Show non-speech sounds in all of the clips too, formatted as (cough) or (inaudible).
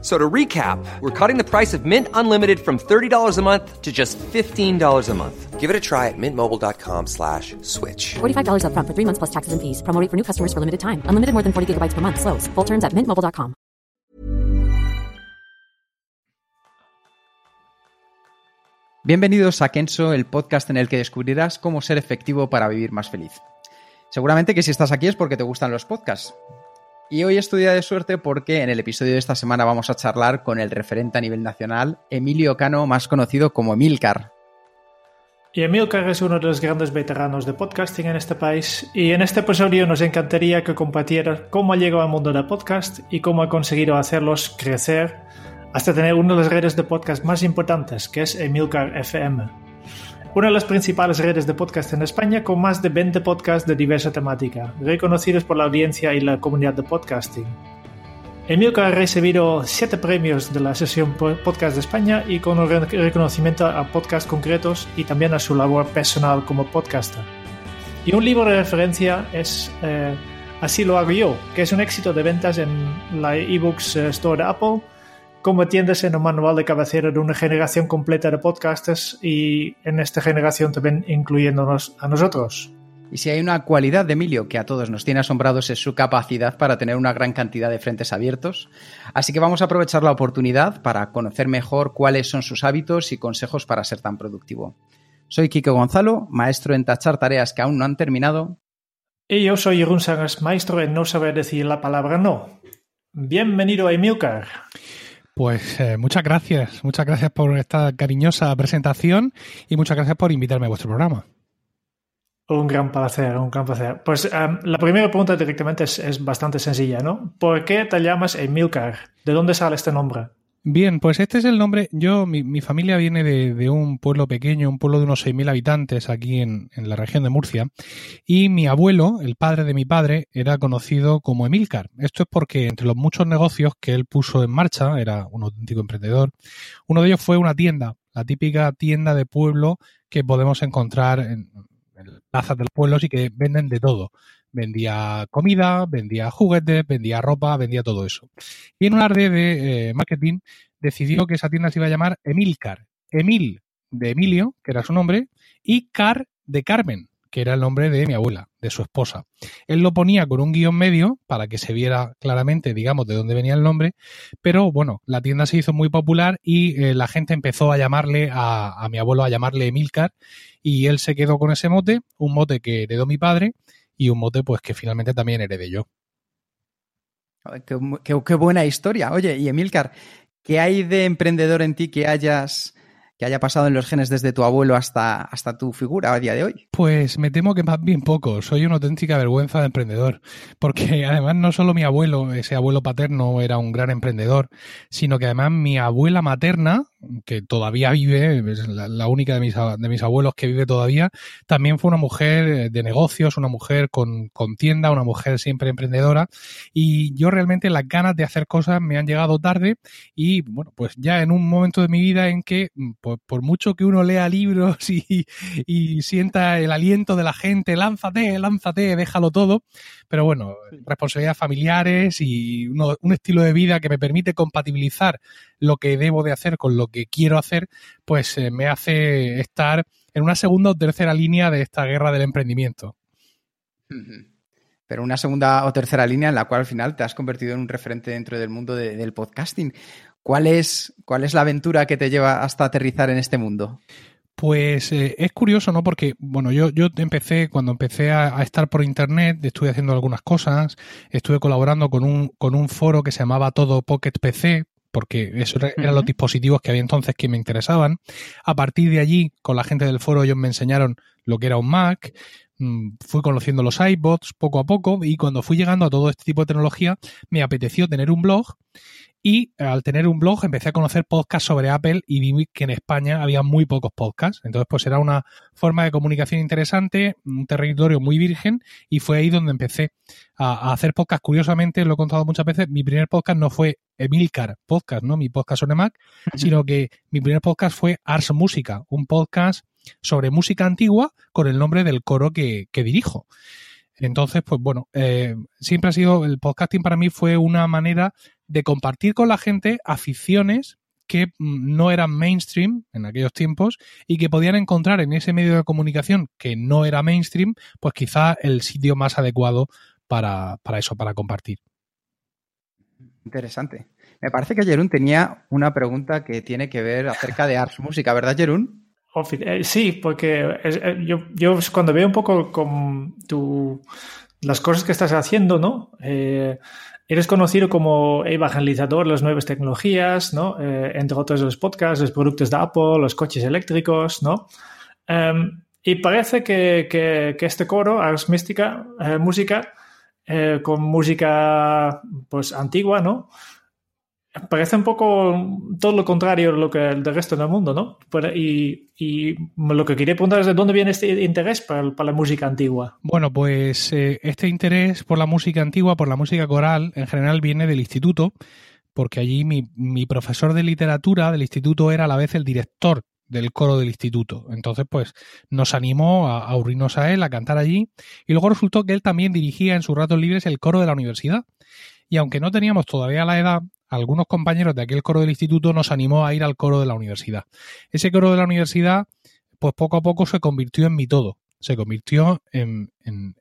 So to recap, we're cutting the price of Mint Unlimited from $30 a month to just $15 a month. Give it a try at mintmobile.com slash switch. $45 upfront for three months plus taxes and fees. Promo rate for new customers for limited time. Unlimited more than 40 gigabytes per month. Slows. Full terms at mintmobile.com. Bienvenidos a Kenso, el podcast en el que descubrirás cómo ser efectivo para vivir más feliz. Seguramente que si estás aquí es porque te gustan los podcasts. Y hoy es tu día de suerte porque en el episodio de esta semana vamos a charlar con el referente a nivel nacional, Emilio Cano, más conocido como Emilcar. Y Emilcar es uno de los grandes veteranos de podcasting en este país y en este episodio nos encantaría que compartiera cómo ha llegado al mundo del podcast y cómo ha conseguido hacerlos crecer hasta tener una de las redes de podcast más importantes, que es Emilcar FM. Una de las principales redes de podcast en España con más de 20 podcasts de diversa temática, reconocidos por la audiencia y la comunidad de podcasting. Emilcar ha recibido 7 premios de la sesión Podcast de España y con reconocimiento a podcasts concretos y también a su labor personal como podcaster. Y un libro de referencia es eh, Así lo hago yo, que es un éxito de ventas en la eBooks eh, Store de Apple, convirtiéndose en un manual de cabecera de una generación completa de podcasters y en esta generación también incluyéndonos a nosotros. Y si hay una cualidad de Emilio que a todos nos tiene asombrados es su capacidad para tener una gran cantidad de frentes abiertos. Así que vamos a aprovechar la oportunidad para conocer mejor cuáles son sus hábitos y consejos para ser tan productivo. Soy Kiko Gonzalo, maestro en tachar tareas que aún no han terminado. Y yo soy Jeroen Sangers, maestro en no saber decir la palabra no. Bienvenido a Emilcar. Pues eh, muchas gracias, muchas gracias por esta cariñosa presentación y muchas gracias por invitarme a vuestro programa. Un gran placer, un gran placer. Pues um, la primera pregunta directamente es, es, bastante sencilla, ¿no? ¿Por qué te llamas Emilcar? ¿De dónde sale este nombre? Bien, pues este es el nombre. Yo, mi, mi familia viene de, un pueblo pequeño, un pueblo de unos 6.000 habitantes aquí en, en, la región de Murcia. Y mi abuelo, el padre de mi padre, era conocido como Emilcar. Esto es porque entre los muchos negocios que él puso en marcha, era un auténtico emprendedor, uno de ellos fue una tienda, la típica tienda de pueblo que podemos encontrar en, en plazas de los pueblos y que venden de todo. Vendía comida, vendía juguetes, vendía ropa, vendía todo eso. Y en un arde de eh, marketing decidió que esa tienda se iba a llamar Emilcar. Emil de Emilio, que era su nombre, y Car de Carmen, que era el nombre de mi abuela, de su esposa. Él lo ponía con un guion medio para que se viera claramente, digamos, de dónde venía el nombre, pero bueno, la tienda se hizo muy popular y eh, la gente empezó a llamarle a, a mi abuelo, a llamarle Emilcar, y él se quedó con ese mote, un mote que heredó mi padre y un mote pues que finalmente también heredé yo. Qué, qué, qué buena historia. Oye, y Emilcar, ¿qué hay de emprendedor en ti que hayas que haya pasado en los genes desde tu abuelo hasta, hasta tu figura a día de hoy? Pues me temo que más bien poco. Soy una auténtica vergüenza de emprendedor. Porque (laughs) además no solo mi abuelo, ese abuelo paterno era un gran emprendedor, sino que además mi abuela materna, que todavía vive, es la, la única de mis, de mis abuelos que vive todavía, también fue una mujer de negocios, una mujer con, con tienda, una mujer siempre emprendedora. Y yo realmente las ganas de hacer cosas me han llegado tarde y bueno, pues ya en un momento de mi vida en que por, por, mucho que uno lea libros y, y, sienta el aliento de la gente, lánzate, lánzate, déjalo todo, pero bueno, responsabilidades familiares y uno, un estilo de vida que me permite compatibilizar lo que debo de hacer con lo que quiero hacer, pues eh, me hace estar en una segunda o tercera línea de esta guerra del emprendimiento. Pero una segunda o tercera línea en la cual al final te has convertido en un referente dentro del mundo de, del podcasting. ¿Cuál es, ¿Cuál es la aventura que te lleva hasta aterrizar en este mundo? Pues eh, es curioso, ¿no? Porque, bueno, yo, yo empecé, cuando empecé a, a, estar por internet, estuve haciendo algunas cosas, estuve colaborando con un, con un foro que se llamaba Todo Pocket PC, porque eso eran uh -huh. los dispositivos que había entonces que me interesaban. A partir de allí, con la gente del foro, ellos me enseñaron lo que era un Mac, mmm, fui conociendo los iBots poco a poco y cuando fui llegando a todo este tipo de tecnología, me apeteció tener un blog Y al tener un blog empecé a conocer podcasts sobre Apple y vi que en España había muy pocos podcasts. Entonces, pues era una forma de comunicación interesante, un territorio muy virgen y fue ahí donde empecé a, hacer podcast. Curiosamente, lo he contado muchas veces, mi primer podcast no fue Emilcar Podcast, ¿no? Mi podcast sobre Mac, sino que mi primer podcast fue Ars Música, un podcast sobre música antigua con el nombre del coro que, que dirijo. Entonces, pues bueno, eh, siempre ha sido, el podcasting para mí fue una manera de compartir con la gente aficiones que mm, no eran mainstream en aquellos tiempos y que podían encontrar en ese medio de comunicación que no era mainstream, pues quizá el sitio más adecuado para, para eso, para compartir. Interesante. Me parece que Jerún tenía una pregunta que tiene que ver acerca de Ars Música, ¿verdad, Jerún? Eh, sí, porque eh, yo, yo, cuando veo un poco con tu, las cosas que estás haciendo, ¿no? Eh, eres conocido como evangelizador de las nuevas tecnologías, ¿no? entre otros los podcasts, los productos de Apple, los coches eléctricos, ¿no? Em, y parece que, que, que, este coro, Ars Mística, música, con música pues antigua, ¿no? Parece un poco todo lo contrario de lo que el resto del mundo, ¿no? Y, y, lo que quería preguntar es de dónde viene este interés para, la música antigua. Bueno, pues eh, este interés por la música antigua, por la música coral, en general viene del instituto, porque allí mi, mi profesor de literatura del instituto era a la vez el director del coro del instituto. Entonces, pues nos animó a, a unirnos a él, a cantar allí, y luego resultó que él también dirigía en sus ratos libres el coro de la universidad. Y aunque no teníamos todavía la edad, algunos compañeros de aquel coro del instituto nos animó a ir al coro de la universidad. Ese coro de la universidad, pues poco a poco se convirtió en mi todo, se convirtió en,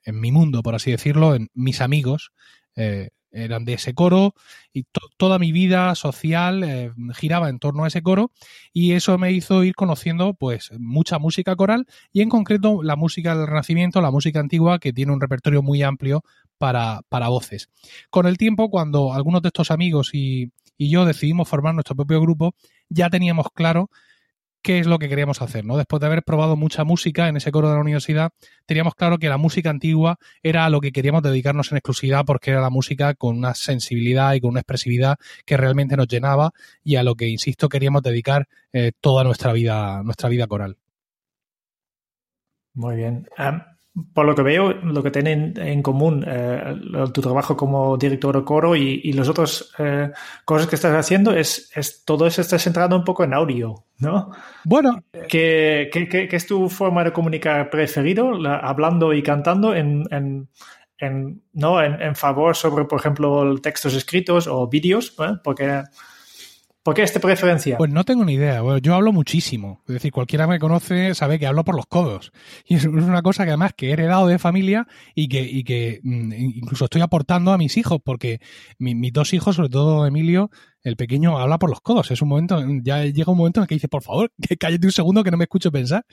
mi mundo, por así decirlo, en mis amigos. Eh, eran de ese coro y toda mi vida social eh, giraba en torno a ese coro y eso me hizo ir conociendo pues mucha música coral y en concreto la música del Renacimiento, la música antigua que tiene un repertorio muy amplio para, para voces. Con el tiempo, cuando algunos de estos amigos y, y yo decidimos formar nuestro propio grupo, ya teníamos claro qué es lo que queríamos hacer, ¿no? Después de haber probado mucha música en ese coro de la universidad, teníamos claro que la música antigua era a lo que queríamos dedicarnos en exclusividad porque era la música con una sensibilidad y con una expresividad que realmente nos llenaba y a lo que, insisto, queríamos dedicar eh, toda nuestra vida, nuestra vida coral. Muy bien por lo que veo, lo que tienen en común eh, tu trabajo como director de coro y, y las otras eh, cosas que estás haciendo es, es todo eso está centrado un poco en audio, ¿no? Bueno. ¿Qué, qué, qué, es tu forma de comunicar preferido, hablando y cantando en, en, en ¿no? En, en, favor sobre, por ejemplo, textos escritos o vídeos? ¿eh? Porque ¿Por qué esta preferencia? Pues no tengo ni idea. yo hablo muchísimo. Es decir, cualquiera que me conoce sabe que hablo por los codos. (laughs) Y es una cosa que además que he heredado de familia y que, y que mm, incluso estoy aportando a mis hijos, porque mis dos hijos, sobre todo Emilio, el pequeño habla por los codos. Es un momento, ya llega un momento en el que dice, por favor, (laughs) cállate un segundo que no me escucho pensar.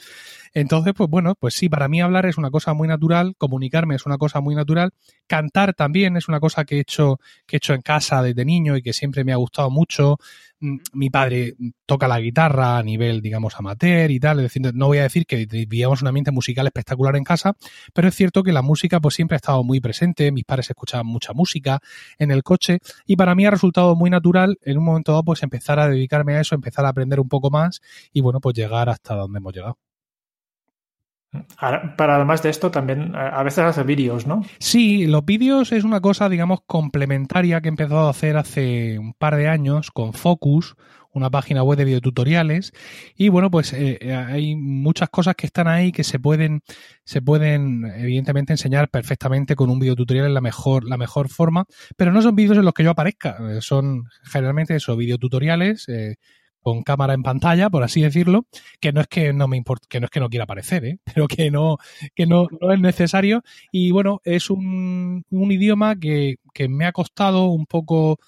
Entonces, pues bueno, pues sí, para mí hablar es una cosa muy natural, comunicarme es una cosa muy natural, cantar también es una cosa que he hecho, que he hecho en casa desde niño y que siempre me ha gustado mucho. Mm, mi padre toca la guitarra a nivel, digamos, amateur y tal. Es decir, no voy a decir que vivíamos un ambiente musical espectacular en casa, pero es cierto que la música pues siempre ha estado muy presente. Mis padres escuchaban mucha música en el coche y para mí ha resultado muy natural en un momento dado pues empezar a dedicarme a eso, empezar a aprender un poco más y bueno, pues llegar hasta donde hemos llegado. Para además de esto, también a veces hace vídeos, ¿no? Sí, los vídeos es una cosa, digamos, complementaria que he empezado a hacer hace un par de años con Focus, una página web de videotutoriales. Y bueno, pues eh, eh, hay muchas cosas que están ahí que se pueden, se pueden, evidentemente, enseñar perfectamente con un videotutorial en la mejor, la mejor forma. Pero no son vídeos en los que yo aparezca. Eh, son generalmente eso, videotutoriales. Con cámara en pantalla, por así decirlo, que no es que no me importe, que no es que no quiera aparecer, ¿eh? (laughs) pero que no, que no, no es necesario. Y bueno, es un, un idioma que, que, me ha costado un poco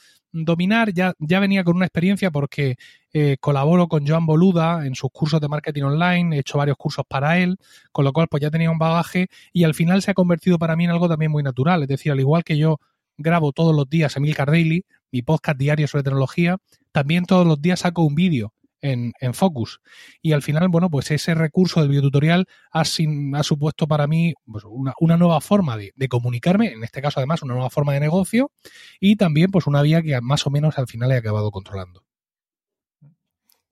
dominar. Ya, ya venía con una experiencia porque eh, colaboro con Joan Boluda en sus cursos de marketing online, he hecho varios cursos para él, con lo cual pues ya tenía un bagaje y al final se ha convertido para mí en algo también muy natural. Es decir, al igual que yo grabo todos los días Emil Daily, mi podcast diario sobre tecnología, también todos los días saco un vídeo en, Focus. Y al final, bueno, pues ese recurso del videotutorial ha, ha supuesto para mí pues, una, nueva forma de, de, comunicarme, en este caso además una nueva forma de negocio y también pues una vía que más o menos al final he acabado controlando.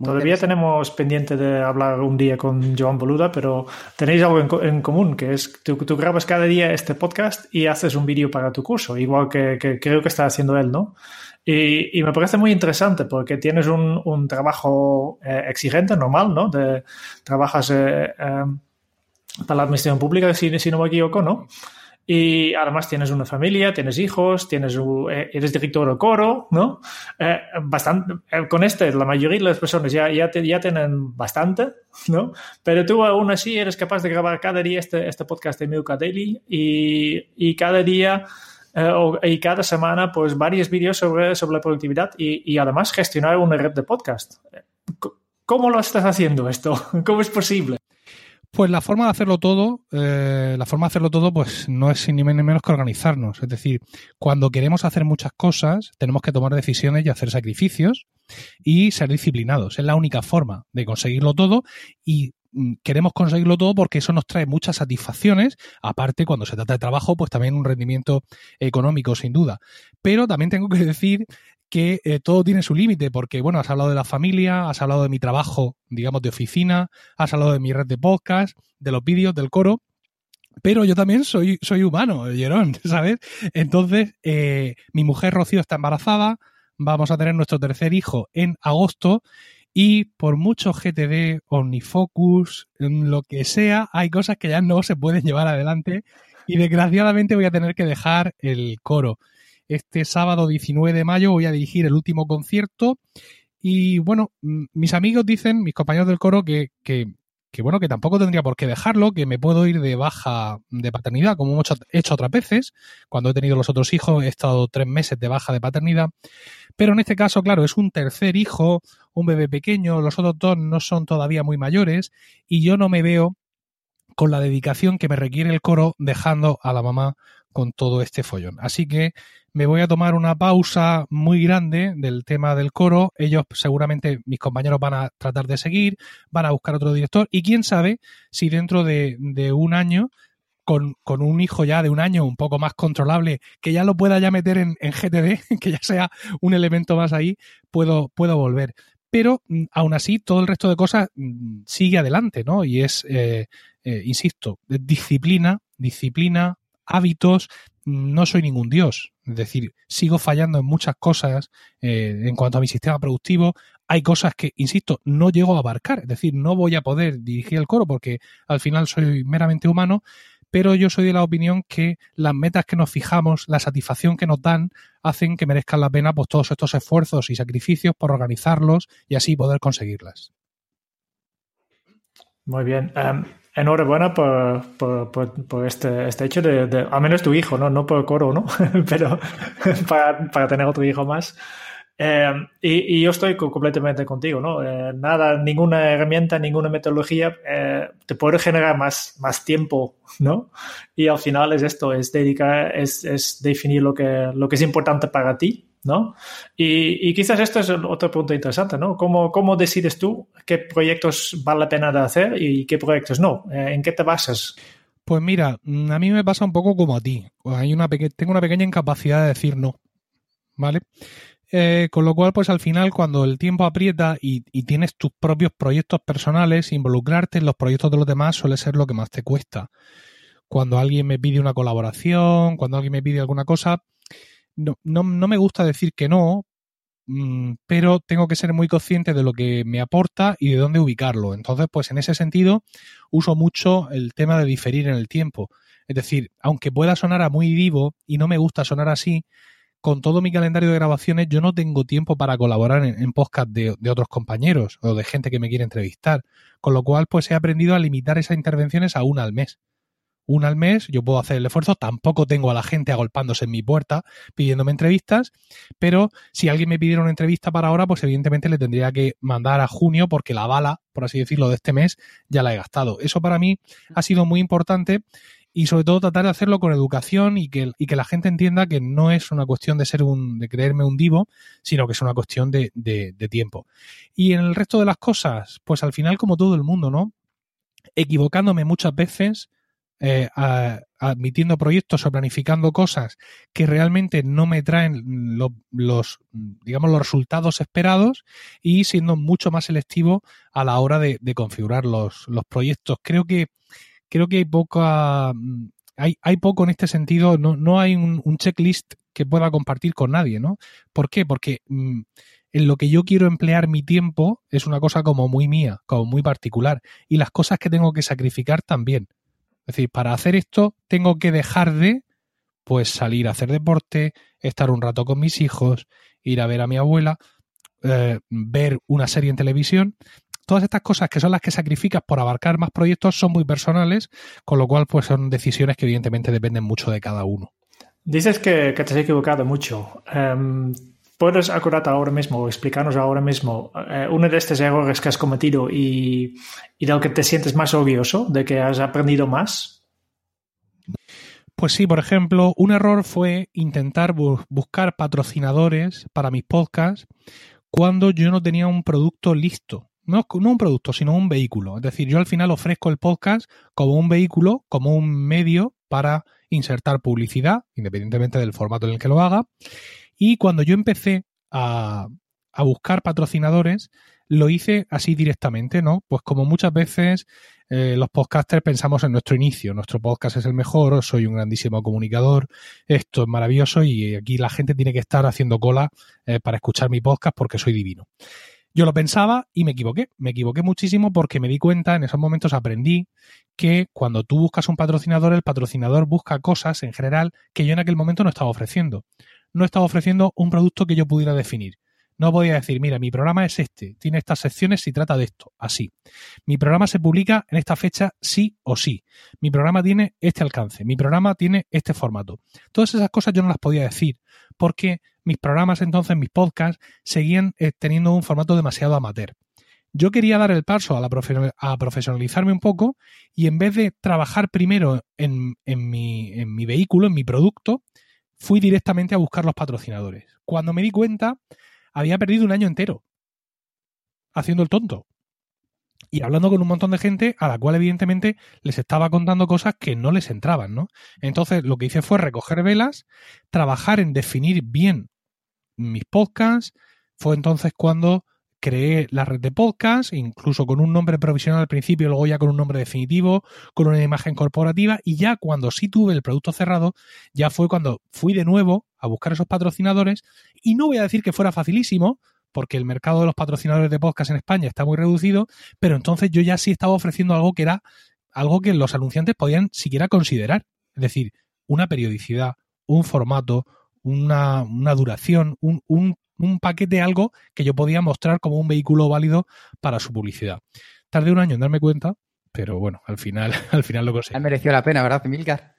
Todavía tenemos pendiente de hablar un día con Joan Boluda, pero tenéis algo en, común, que es tú, tú, grabas cada día este podcast y haces un vídeo para tu curso, igual que, creo que está haciendo él, ¿no? Y, me parece muy interesante porque tienes un, trabajo eh, exigente, normal, ¿no? De, trabajas eh, eh, para la administración pública, si, si no me equivoco, ¿no? Y además tienes una familia, tienes hijos, tienes, eh, eres director de coro, ¿no? Eh, bastante, eh, con este, la mayoría de las personas ya, ya, ya tienen bastante, ¿no? Pero tú aún así eres capaz de grabar cada día este, este podcast de Milka Daily y, y cada día y cada semana pues varios vídeos sobre, sobre la productividad y, y además gestionar una red de podcast. ¿Cómo lo estás haciendo esto? (laughs) ¿Cómo es posible? Pues la forma de hacerlo todo, eh, la forma de hacerlo todo, pues no es ni menos que organizarnos. Es decir, cuando queremos hacer muchas cosas, tenemos que tomar decisiones y hacer sacrificios y ser disciplinados. Es la única forma de conseguirlo todo y queremos conseguirlo todo porque eso nos trae muchas satisfacciones. Aparte, cuando se trata de trabajo, pues también un rendimiento económico, sin duda. Pero también tengo que decir que eh, todo tiene su límite, porque, bueno, has hablado de la familia, has hablado de mi trabajo, digamos, de oficina, has hablado de mi red de podcast, de los vídeos, del coro, pero yo también soy, soy humano, Jerón, (laughs) ¿sabes? Entonces, eh, mi mujer Rocío está embarazada, vamos a tener nuestro tercer hijo en agosto, y por mucho GTD, OmniFocus, lo que sea, hay cosas que ya no se pueden llevar adelante y desgraciadamente voy a tener que dejar el coro. Este sábado 19 de mayo voy a dirigir el último concierto y bueno, mis amigos dicen, mis compañeros del coro, que, que, bueno, que tampoco tendría por qué dejarlo, que me puedo ir de baja de paternidad, como hemos hecho otras veces. Cuando he tenido los otros hijos, he estado tres meses de baja de paternidad. Pero en este caso, claro, es un tercer hijo, un bebé pequeño, los otros dos no son todavía muy mayores, y yo no me veo con la dedicación que me requiere el coro dejando a la mamá con todo este follón. Así que me voy a tomar una pausa muy grande del tema del coro. Ellos seguramente, mis compañeros van a tratar de seguir, van a buscar otro director y quién sabe si dentro de, un año, con, un hijo ya de un año un poco más controlable, que ya lo pueda ya meter en, GTD, (laughs) que ya sea un elemento más ahí, puedo, puedo volver. Pero mm, aún así, todo el resto de cosas mm, sigue adelante, ¿no? Y es, eh, eh, insisto, disciplina, disciplina, hábitos, no soy ningún dios. Es decir, sigo fallando en muchas cosas eh, en cuanto a mi sistema productivo. Hay cosas que, insisto, no llego a abarcar. Es decir, no voy a poder dirigir el coro porque al final soy meramente humano. Pero yo soy de la opinión que las metas que nos fijamos, la satisfacción que nos dan, hacen que merezcan la pena pues, todos estos esfuerzos y sacrificios por organizarlos y así poder conseguirlas. Muy bien. Em, enhorabuena por, por, por, este, este hecho de, de, al menos tu hijo, ¿no? No por coro, ¿no? (laughs) Pero (laughs) para, para, tener otro hijo más. Eh, y, y, yo estoy completamente contigo, ¿no? Eh, nada, ninguna herramienta, ninguna metodología eh, te puede generar más, más tiempo, ¿no? Y al final es esto, es dedicar, es, es definir lo que, lo que es importante para ti ¿no? Y, quizás esto es otro punto interesante, ¿no? ¿Cómo, ¿Cómo, decides tú qué proyectos vale la pena de hacer y qué proyectos no? Eh, ¿En qué te basas? Pues mira, mm, a mí me pasa un poco como a ti. Hay una tengo una pequeña incapacidad de decir no, ¿vale? Eh, con lo cual, pues al final, cuando el tiempo aprieta y, tienes tus propios proyectos personales, involucrarte en los proyectos de los demás suele ser lo que más te cuesta. Cuando alguien me pide una colaboración, cuando alguien me pide alguna cosa, no, no, no me gusta decir que no, mm, pero tengo que ser muy consciente de lo que me aporta y de dónde ubicarlo. Entonces, pues en ese sentido, uso mucho el tema de diferir en el tiempo. Es decir, aunque pueda sonar a muy vivo y no me gusta sonar así, con todo mi calendario de grabaciones yo no tengo tiempo para colaborar en, podcast de, de, otros compañeros o de gente que me quiere entrevistar. Con lo cual, pues he aprendido a limitar esas intervenciones a una al mes una al mes, yo puedo hacer el esfuerzo, tampoco tengo a la gente agolpándose en mi puerta pidiéndome entrevistas, pero si alguien me pidiera una entrevista para ahora, pues evidentemente le tendría que mandar a junio porque la bala, por así decirlo, de este mes ya la he gastado. Eso para mí ha sido muy importante y sobre todo tratar de hacerlo con educación y que, y que la gente entienda que no es una cuestión de ser un, de creerme un divo, sino que es una cuestión de, de, de tiempo. Y en el resto de las cosas, pues al final como todo el mundo, ¿no? Equivocándome muchas veces, eh, admitiendo proyectos o planificando cosas que realmente no me traen lo, los, digamos, los resultados esperados y siendo mucho más selectivo a la hora de, configurar los, proyectos. Creo que creo que hay poca hay, hay poco en este sentido, no, no hay un, checklist que pueda compartir con nadie, ¿no? ¿Por qué? Porque mmm, en lo que yo quiero emplear mi tiempo es una cosa como muy mía, como muy particular, y las cosas que tengo que sacrificar también. Es decir, para hacer esto tengo que dejar de, pues, salir a hacer deporte, estar un rato con mis hijos, ir a ver a mi abuela, eh, ver una serie en televisión todas estas cosas que son las que sacrificas por abarcar más proyectos son muy personales, con lo cual pues son decisiones que evidentemente dependen mucho de cada uno. Dices que, te has equivocado mucho. Um, ¿Puedes acordarte ahora mismo o explicarnos ahora mismo uh, uno de estos errores que has cometido y, y del que te sientes más orgulloso, de que has aprendido más? Pues sí, por ejemplo, un error fue intentar bu buscar patrocinadores para mis podcasts cuando yo no tenía un producto listo no, no un producto, sino un vehículo. Es decir, yo al final ofrezco el podcast como un vehículo, como un medio para insertar publicidad, independientemente del formato en el que lo haga. Y cuando yo empecé a, a buscar patrocinadores, lo hice así directamente, ¿no? Pues como muchas veces eh, los podcasters pensamos en nuestro inicio, nuestro podcast es el mejor, soy un grandísimo comunicador, esto es maravilloso y aquí la gente tiene que estar haciendo cola eh, para escuchar mi podcast porque soy divino. Yo lo pensaba y me equivoqué. Me equivoqué muchísimo porque me di cuenta, en esos momentos aprendí que cuando tú buscas un patrocinador, el patrocinador busca cosas en general que yo en aquel momento no estaba ofreciendo. No estaba ofreciendo un producto que yo pudiera definir. No podía decir, mira, mi programa es este, tiene estas secciones y trata de esto, así. Mi programa se publica en esta fecha sí o sí. Mi programa tiene este alcance, mi programa tiene este formato. Todas esas cosas yo no las podía decir porque mis programas entonces, mis podcasts, seguían eh, teniendo un formato demasiado amateur. Yo quería dar el paso a, la profesionalizarme un poco y en vez de trabajar primero en mi vehículo, en mi producto, fui directamente a buscar los patrocinadores. Cuando me di cuenta, había perdido un año entero haciendo el tonto y hablando con un montón de gente a la cual evidentemente les estaba contando cosas que no les entraban, ¿no? Entonces lo que hice fue recoger velas, trabajar en definir bien mis podcasts, fue entonces cuando creé la red de podcast, incluso con un nombre provisional al principio, luego ya con un nombre definitivo, con una imagen corporativa, y ya cuando sí tuve el producto cerrado, ya fue cuando fui de nuevo a buscar esos patrocinadores, y no voy a decir que fuera facilísimo, porque el mercado de los patrocinadores de podcast en España está muy reducido, pero entonces yo ya sí estaba ofreciendo algo que era algo que los anunciantes podían siquiera considerar, es decir, una periodicidad, un formato, una, una duración, un, un, un, paquete, algo que yo podía mostrar como un vehículo válido para su publicidad. Tardé un año en darme cuenta, pero bueno, al final, (laughs) al final lo conseguí. Ha merecido la pena, ¿verdad, Milcar?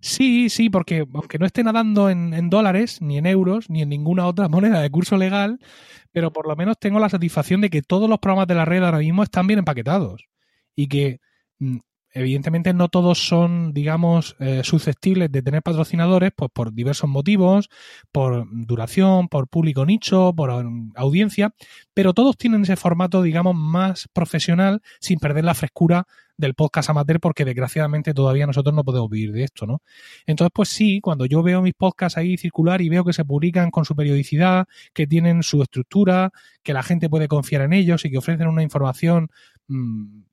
Sí, sí, porque aunque no esté nadando en, en, dólares, ni en euros, ni en ninguna otra (laughs) moneda de curso legal, pero por lo menos tengo la satisfacción de que todos los programas de la red ahora mismo están bien empaquetados y que mm, evidentemente no todos son, digamos, eh, susceptibles de tener patrocinadores pues, por diversos motivos, por duración, por público nicho, por audiencia, pero todos tienen ese formato, digamos, más profesional sin perder la frescura del podcast amateur porque desgraciadamente todavía nosotros no podemos vivir de esto, ¿no? Entonces, pues sí, cuando yo veo mis podcasts ahí circular y veo que se publican con su periodicidad, que tienen su estructura, que la gente puede confiar en ellos y que ofrecen una información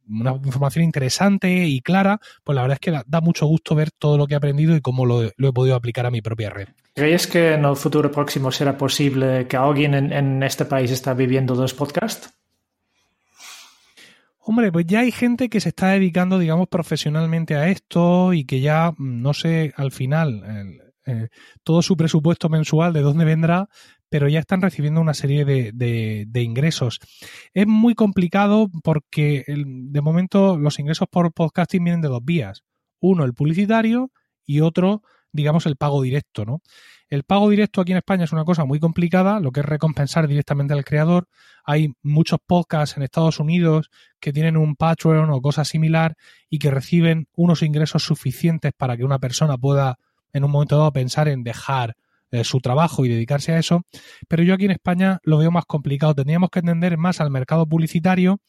una información interesante y clara, pues la verdad es que da, da, mucho gusto ver todo lo que he aprendido y cómo lo, lo he podido aplicar a mi propia red. ¿Crees que en el futuro próximo será posible que alguien en, en este país está viviendo dos podcasts? Hombre, pues ya hay gente que se está dedicando, digamos, profesionalmente a esto y que ya, no sé, al final, eh, todo su presupuesto mensual de dónde vendrá, pero ya están recibiendo una serie de, ingresos. Es muy complicado porque de momento los ingresos por podcasting vienen de dos vías. Uno, el publicitario y otro, digamos, el pago directo, ¿no? El pago directo aquí en España es una cosa muy complicada, lo que es recompensar directamente al creador. Hay muchos podcasts en Estados Unidos que tienen un Patreon o cosa similar y que reciben unos ingresos suficientes para que una persona pueda en un momento dado pensar en dejar eh, su trabajo y dedicarse a eso. Pero yo aquí en España lo veo más complicado. Tendríamos que entender más al mercado publicitario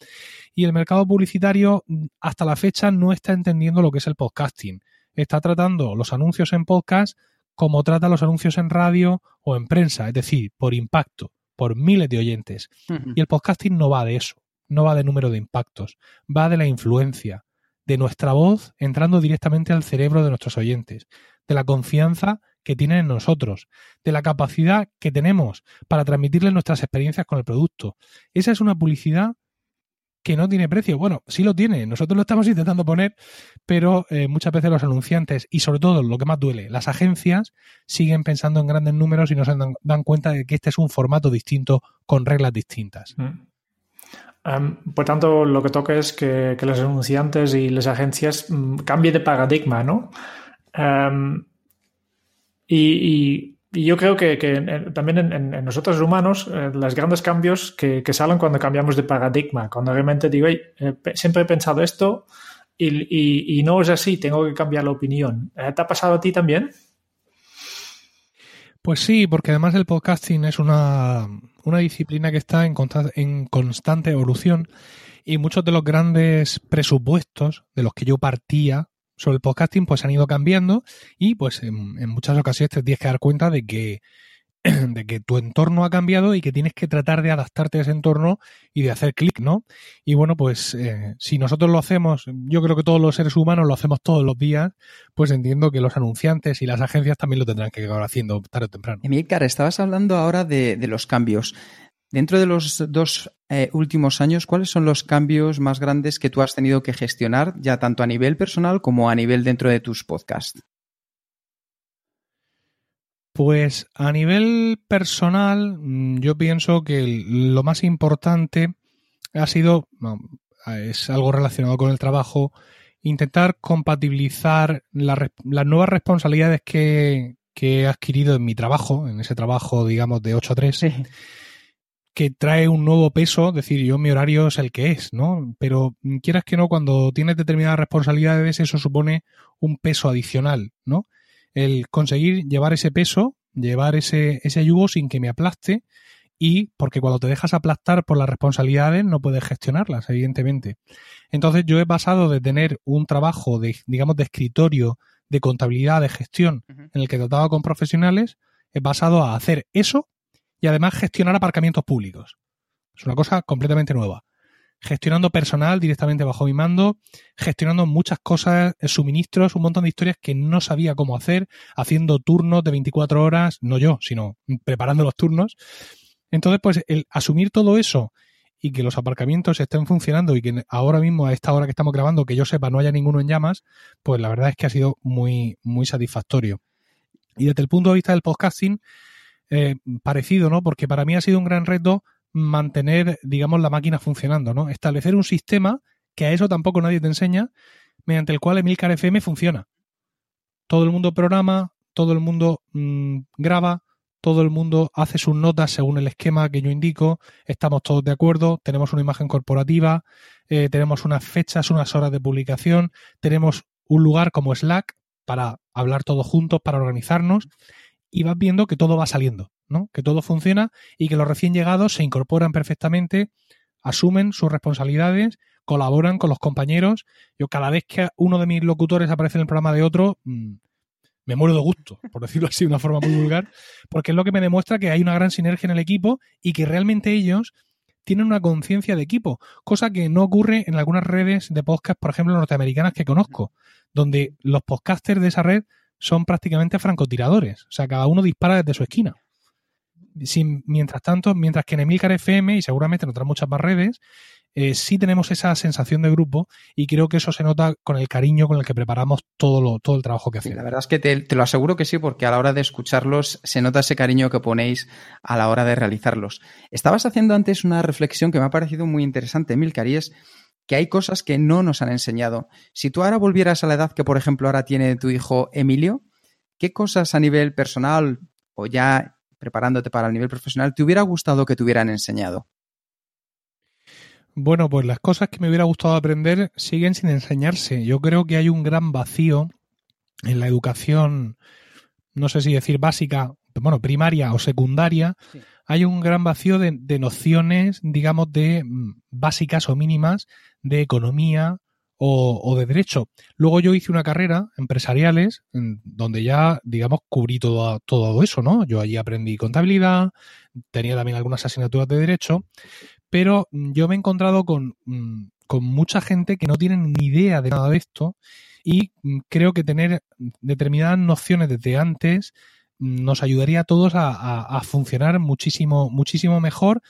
y el mercado publicitario mm, hasta la fecha no está entendiendo lo que es el podcasting. Está tratando los anuncios en podcast como trata los anuncios en radio o en prensa, es decir, por impacto, por miles de oyentes. Y el podcasting no va de eso, no va de número de impactos, va de la influencia, de nuestra voz entrando directamente al cerebro de nuestros oyentes, de la confianza que tienen en nosotros, de la capacidad que tenemos para transmitirles nuestras experiencias con el producto. Esa es una publicidad que no tiene precio. Bueno, sí lo tiene, nosotros lo estamos intentando poner, pero eh, muchas veces los anunciantes y sobre todo lo que más duele, las agencias siguen pensando en grandes números y no se dan, cuenta de que este es un formato distinto con reglas distintas. Mm. Em, por tanto, lo que toca es que, los anunciantes y las agencias mm, cambien de paradigma, ¿no? Em, y yo creo que, también en, nosotros humanos, eh, los grandes cambios que, salen cuando cambiamos de paradigma, cuando realmente digo, eh, siempre he pensado esto y, no es así, tengo que cambiar la opinión. Eh, ¿Te ha pasado a ti también? Pues sí, porque además el podcasting es una, disciplina que está en constante evolución y muchos de los grandes presupuestos de los que yo partía sobre el podcasting pues han ido cambiando y pues en, muchas ocasiones te tienes que dar cuenta de que (clears throat) de que tu entorno ha cambiado y que tienes que tratar de adaptarte a ese entorno y de hacer clic, ¿no? Y bueno, pues eh, si nosotros lo hacemos, yo creo que todos los seres humanos lo hacemos todos los días, pues entiendo que los anunciantes y las agencias también lo tendrán que acabar haciendo tarde o temprano. Emilcar, estabas hablando ahora de, de los cambios. Dentro de los dos eh, últimos años, ¿cuáles son los cambios más grandes que tú has tenido que gestionar, ya tanto a nivel personal como a nivel dentro de tus podcasts? Pues a nivel personal, mm, yo pienso que lo más importante ha sido, es algo relacionado con el trabajo, intentar compatibilizar las nuevas responsabilidades que, he adquirido en mi trabajo, en ese trabajo, digamos, de 8 a 3 que trae un nuevo peso, es decir, yo mi horario es el que es, ¿no? Pero quieras que no, cuando tienes determinadas responsabilidades, eso supone un peso adicional, ¿no? El conseguir llevar ese peso, llevar ese, ese yugo sin que me aplaste y porque cuando te dejas aplastar por las responsabilidades no puedes gestionarlas, evidentemente. Entonces yo he pasado de tener un trabajo de, digamos, de escritorio, de contabilidad, de gestión, en el que trataba con profesionales, he pasado a hacer eso y además gestionar aparcamientos públicos. Es una cosa completamente nueva. Gestionando personal directamente bajo mi mando, gestionando muchas cosas, eh, suministros, un montón de historias que no sabía cómo hacer, haciendo turnos de 24 horas, no yo, sino preparando los turnos. Entonces, pues el asumir todo eso y que los aparcamientos estén funcionando y que ahora mismo a esta hora que estamos grabando, que yo sepa, no haya ninguno en llamas, pues la verdad es que ha sido muy, muy satisfactorio. Y desde el punto de vista del podcasting, eh, parecido, ¿no? Porque para mí ha sido un gran reto mantener, digamos, la máquina funcionando, ¿no? Establecer un sistema que a eso tampoco nadie te enseña, mediante el cual Emilcar FM funciona. Todo el mundo programa, todo el mundo mm, graba, todo el mundo hace sus notas según el esquema que yo indico, estamos todos de acuerdo, tenemos una imagen corporativa, eh, tenemos unas fechas, unas horas de publicación, tenemos un lugar como Slack para hablar todos juntos, para organizarnos y vas viendo que todo va saliendo, ¿no? Que todo funciona y que los recién llegados se incorporan perfectamente, asumen sus responsabilidades, colaboran con los compañeros. Yo cada vez que uno de mis locutores aparece en el programa de otro, mm, me muero de gusto, por (laughs) decirlo así de una forma muy vulgar, porque es lo que me demuestra que hay una gran sinergia en el equipo y que realmente ellos tienen una conciencia de equipo, cosa que no ocurre en algunas redes de podcast, por ejemplo, norteamericanas que conozco, donde los podcasters de esa red son prácticamente francotiradores. O sea, cada uno dispara desde su esquina. Sin, mientras tanto, mientras que en Emilcar FM y seguramente en otras muchas más redes, eh, sí tenemos esa sensación de grupo y creo que eso se nota con el cariño con el que preparamos todo, lo, todo el trabajo que hacemos. la verdad es que te, te, lo aseguro que sí, porque a la hora de escucharlos se nota ese cariño que ponéis a la hora de realizarlos. Estabas haciendo antes una reflexión que me ha parecido muy interesante, Emilcar, y es que hay cosas que no nos han enseñado. Si tú ahora volvieras a la edad que, por ejemplo, ahora tiene tu hijo Emilio, ¿qué cosas a nivel personal o ya preparándote para el nivel profesional te hubiera gustado que te hubieran enseñado? Bueno, pues las cosas que me hubiera gustado aprender siguen sin enseñarse. Yo creo que hay un gran vacío en la educación, no sé si decir básica, bueno, primaria o secundaria, sí. hay un gran vacío de, de, nociones, digamos, de mm, básicas o mínimas de economía o, de derecho. Luego yo hice una carrera empresariales donde ya, digamos, cubrí todo, todo eso, ¿no? Yo allí aprendí contabilidad, tenía también algunas asignaturas de derecho, pero yo me he encontrado con, mm, con mucha gente que no tiene ni idea de nada de esto y creo que tener determinadas nociones desde antes nos ayudaría a todos a, a, a, funcionar muchísimo, muchísimo mejor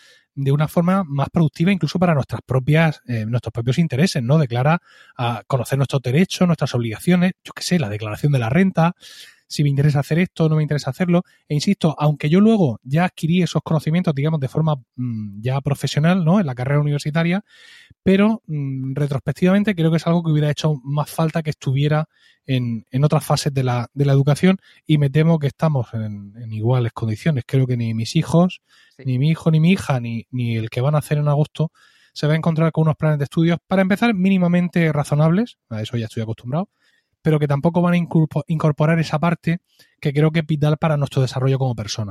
de una forma más productiva incluso para nuestras propias, eh, nuestros propios intereses, ¿no? Declara a conocer nuestros derechos, nuestras obligaciones, yo qué sé, la declaración de la renta, si me interesa hacer esto, no me interesa hacerlo. E insisto, aunque yo luego ya adquirí esos conocimientos, digamos, de forma mmm, ya profesional, ¿no? En la carrera universitaria, pero mmm, retrospectivamente creo que es algo que hubiera hecho más falta que estuviera en, en otras fases de la, de la, educación y me temo que estamos en, en iguales condiciones. Creo que ni mis hijos, sí. ni mi hijo, ni mi hija, ni, ni el que van a hacer en agosto se va a encontrar con unos planes de estudios, para empezar, mínimamente razonables, a eso ya estoy acostumbrado, pero que tampoco van a incorporar esa parte que creo que es vital para nuestro desarrollo como persona.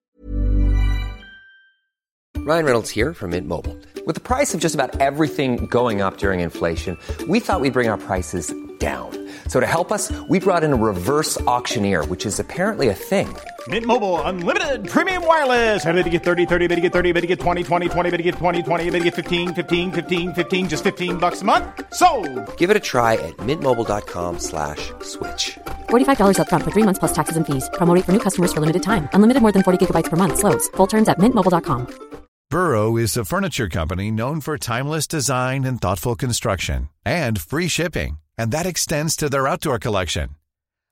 Ryan Reynolds here from Mint Mobile. With the price of just about everything going up during inflation, we thought we'd bring our prices down. So to help us, we brought in a reverse auctioneer, which is apparently a thing. Mint Mobile unlimited premium wireless. Ready to get 30, 30, bit to get 30, bit to get 20, 20, 20, bit to get 20, 20, bit to get 15, 15, 15, 15 just 15 bucks a month. So, Give it a try at mintmobile.com slash switch. $45 up front for 3 months plus taxes and fees. Promo for new customers for limited time. Unlimited more than 40 gigabytes per month slows. Full terms at mintmobile.com. Burrow is a furniture company known for timeless design and thoughtful construction and free shipping. And that extends to their outdoor collection.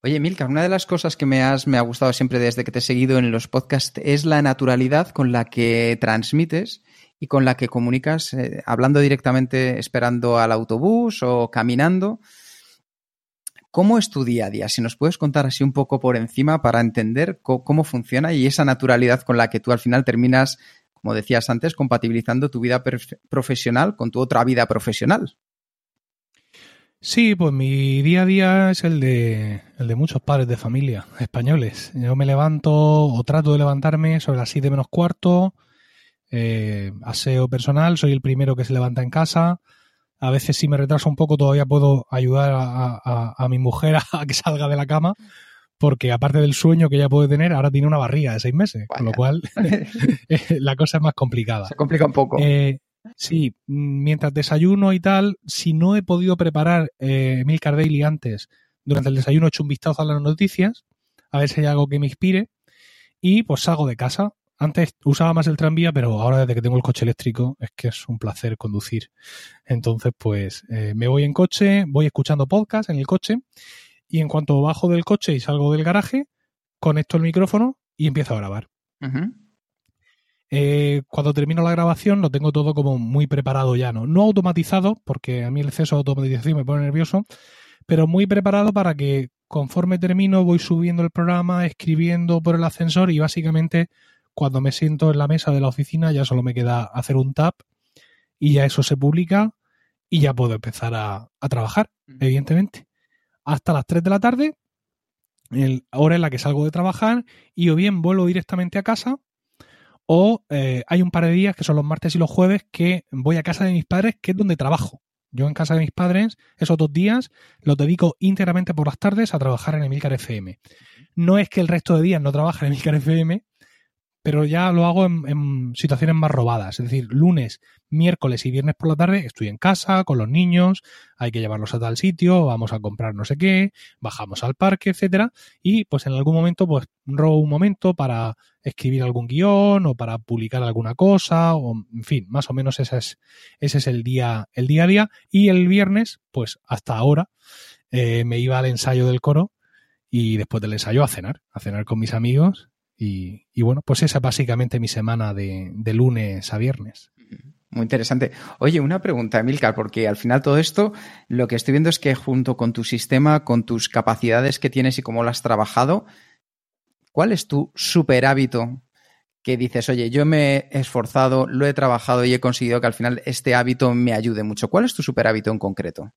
Oye, Milka, una de las cosas que me, has, me ha gustado siempre desde que te he seguido en los podcasts es la naturalidad con la que transmites y con la que comunicas, eh, hablando directamente, esperando al autobús o caminando. ¿Cómo es tu día a día? Si nos puedes contar así un poco por encima para entender cómo, cómo funciona y esa naturalidad con la que tú al final terminas, como decías antes, compatibilizando tu vida profesional con tu otra vida profesional. Sí, pues mi día a día es el de, el de muchos padres de familia españoles. Yo me levanto o trato de levantarme sobre las 7 menos cuarto, eh, aseo personal, soy el primero que se levanta en casa. A veces si me retraso un poco todavía puedo ayudar a, a, a mi mujer a, (laughs) a, que salga de la cama, porque aparte del sueño que ella puede tener, ahora tiene una barriga de seis meses, Vaya. con lo cual (laughs) (laughs) la cosa es más complicada. Se complica un poco. Eh, Sí, mientras desayuno y tal, si no he podido preparar eh, Milcar antes, durante el desayuno he hecho un vistazo a las noticias, a ver si hay algo que me inspire, y pues salgo de casa. Antes usaba más el tranvía, pero ahora desde que tengo el coche eléctrico es que es un placer conducir. Entonces, pues eh, me voy en coche, voy escuchando podcast en el coche, y en cuanto bajo del coche y salgo del garaje, conecto el micrófono y empiezo a grabar. Uh. Eh, cuando termino la grabación lo tengo todo como muy preparado ya, ¿no? No automatizado, porque a mí el exceso de automatización me pone nervioso, pero muy preparado para que conforme termino voy subiendo el programa, escribiendo por el ascensor y básicamente cuando me siento en la mesa de la oficina ya solo me queda hacer un tap y ya eso se publica y ya puedo empezar a, a trabajar, evidentemente. Hasta las 3 de la tarde, el, hora en la que salgo de trabajar y o bien vuelvo directamente a casa o eh, hay un par de días, que son los martes y los jueves, que voy a casa de mis padres, que es donde trabajo. Yo en casa de mis padres, esos dos días, los dedico íntegramente por las tardes a trabajar en Emilcar FM. No es que el resto de días no trabaje en Emilcar FM, pero ya lo hago en, situaciones más robadas. Es decir, lunes, miércoles y viernes por la tarde estoy en casa con los niños, hay que llevarlos a tal sitio, vamos a comprar no sé qué, bajamos al parque, etcétera, y pues en algún momento pues robo un momento para escribir algún guion o para publicar alguna cosa, o en fin, más o menos ese es, ese es el día, el día a día. Y el viernes, pues hasta ahora, eh, me iba al ensayo del coro y después del ensayo a cenar, a cenar con mis amigos y, bueno, pues esa es básicamente mi semana de, lunes a viernes. Muy interesante. Oye, una pregunta, Emilcar, porque al final todo esto, lo que estoy viendo es que junto con tu sistema, con tus capacidades que tienes y cómo lo has trabajado, ¿cuál es tu super hábito que dices, oye, yo me he esforzado, lo he trabajado y he conseguido que al final este hábito me ayude mucho? ¿Cuál es tu super hábito en concreto?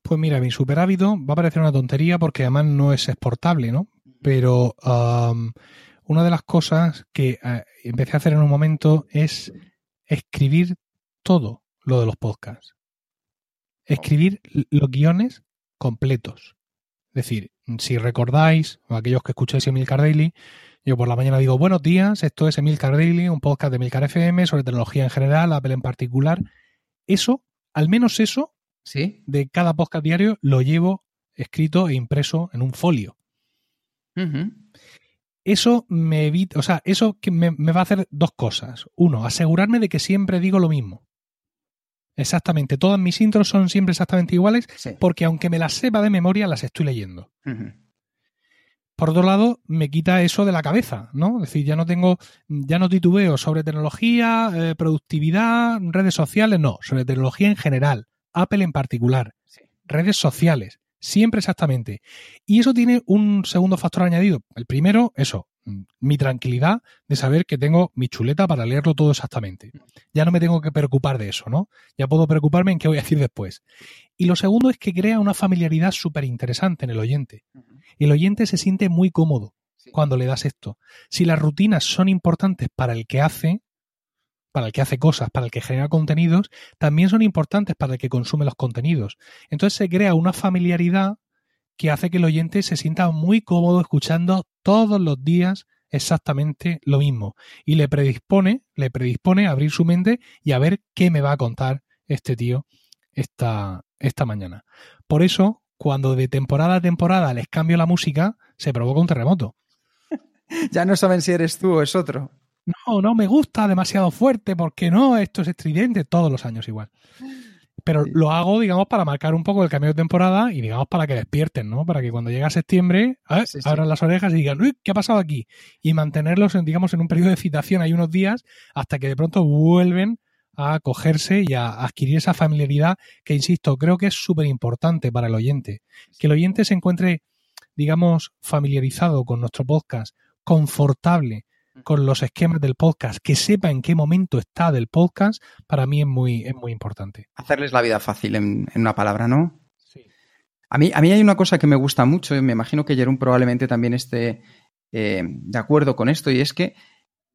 Pues mira, mi super hábito va a parecer una tontería porque además no es exportable, ¿no? pero una de las cosas que eh, empecé a hacer en un momento es escribir todo lo de los podcasts. Escribir los guiones completos. Es decir, si recordáis, o aquellos que escucháis Emilcar Daily, yo por la mañana digo, buenos días, esto es Emilcar Daily, un podcast de Emilcar FM sobre tecnología en general, Apple en particular. Eso, al menos eso, ¿Sí? de cada podcast diario, lo llevo escrito e impreso en un folio. Eso me evita, o sea, eso que me, va a hacer dos cosas. Uno, asegurarme de que siempre digo lo mismo. Exactamente, todas mis intros son siempre exactamente iguales, porque aunque me las sepa de memoria, las estoy leyendo. Por otro lado, me quita eso de la cabeza, ¿no? Es decir, ya no tengo, ya no titubeo sobre tecnología, eh, productividad, redes sociales, no, sobre tecnología en general, Apple en particular, redes sociales. Siempre exactamente. Y eso tiene un segundo factor añadido. El primero, eso, mi tranquilidad de saber que tengo mi chuleta para leerlo todo exactamente. Ya no me tengo que preocupar de eso, ¿no? Ya puedo preocuparme en qué voy a decir después. Y lo segundo es que crea una familiaridad súper interesante en el oyente. El oyente se siente muy cómodo cuando le das esto. Si las rutinas son importantes para el que hace, para el que hace cosas, para el que genera contenidos, también son importantes para el que consume los contenidos. Entonces se crea una familiaridad que hace que el oyente se sienta muy cómodo escuchando todos los días exactamente lo mismo y le predispone, le predispone a abrir su mente y a ver qué me va a contar este tío esta, esta mañana. Por eso, cuando de temporada a temporada les cambio la música, se provoca un terremoto. (laughs) ya no saben si eres tú o es otro no, no me gusta demasiado fuerte, porque no, esto es estridente, todos los años igual. (laughs) Pero lo hago, digamos, para marcar un poco el cambio de temporada y, digamos, para que despierten, ¿no? Para que cuando llegue a septiembre, abran las orejas y digan, uy, ¿qué ha pasado aquí? Y mantenerlos, en, digamos, en un periodo de citación hay unos días hasta que de pronto vuelven a cogerse y a adquirir esa familiaridad que, insisto, creo que es súper importante para el oyente. Que el oyente se encuentre, digamos, familiarizado con nuestro podcast, confortable, con los esquemas del podcast, que sepa en qué momento está del podcast, para mí es muy, es muy importante. Hacerles la vida fácil en, una palabra, ¿no? Sí. A mí, a mí hay una cosa que me gusta mucho, y me imagino que Jerón probablemente también esté eh, de acuerdo con esto, y es que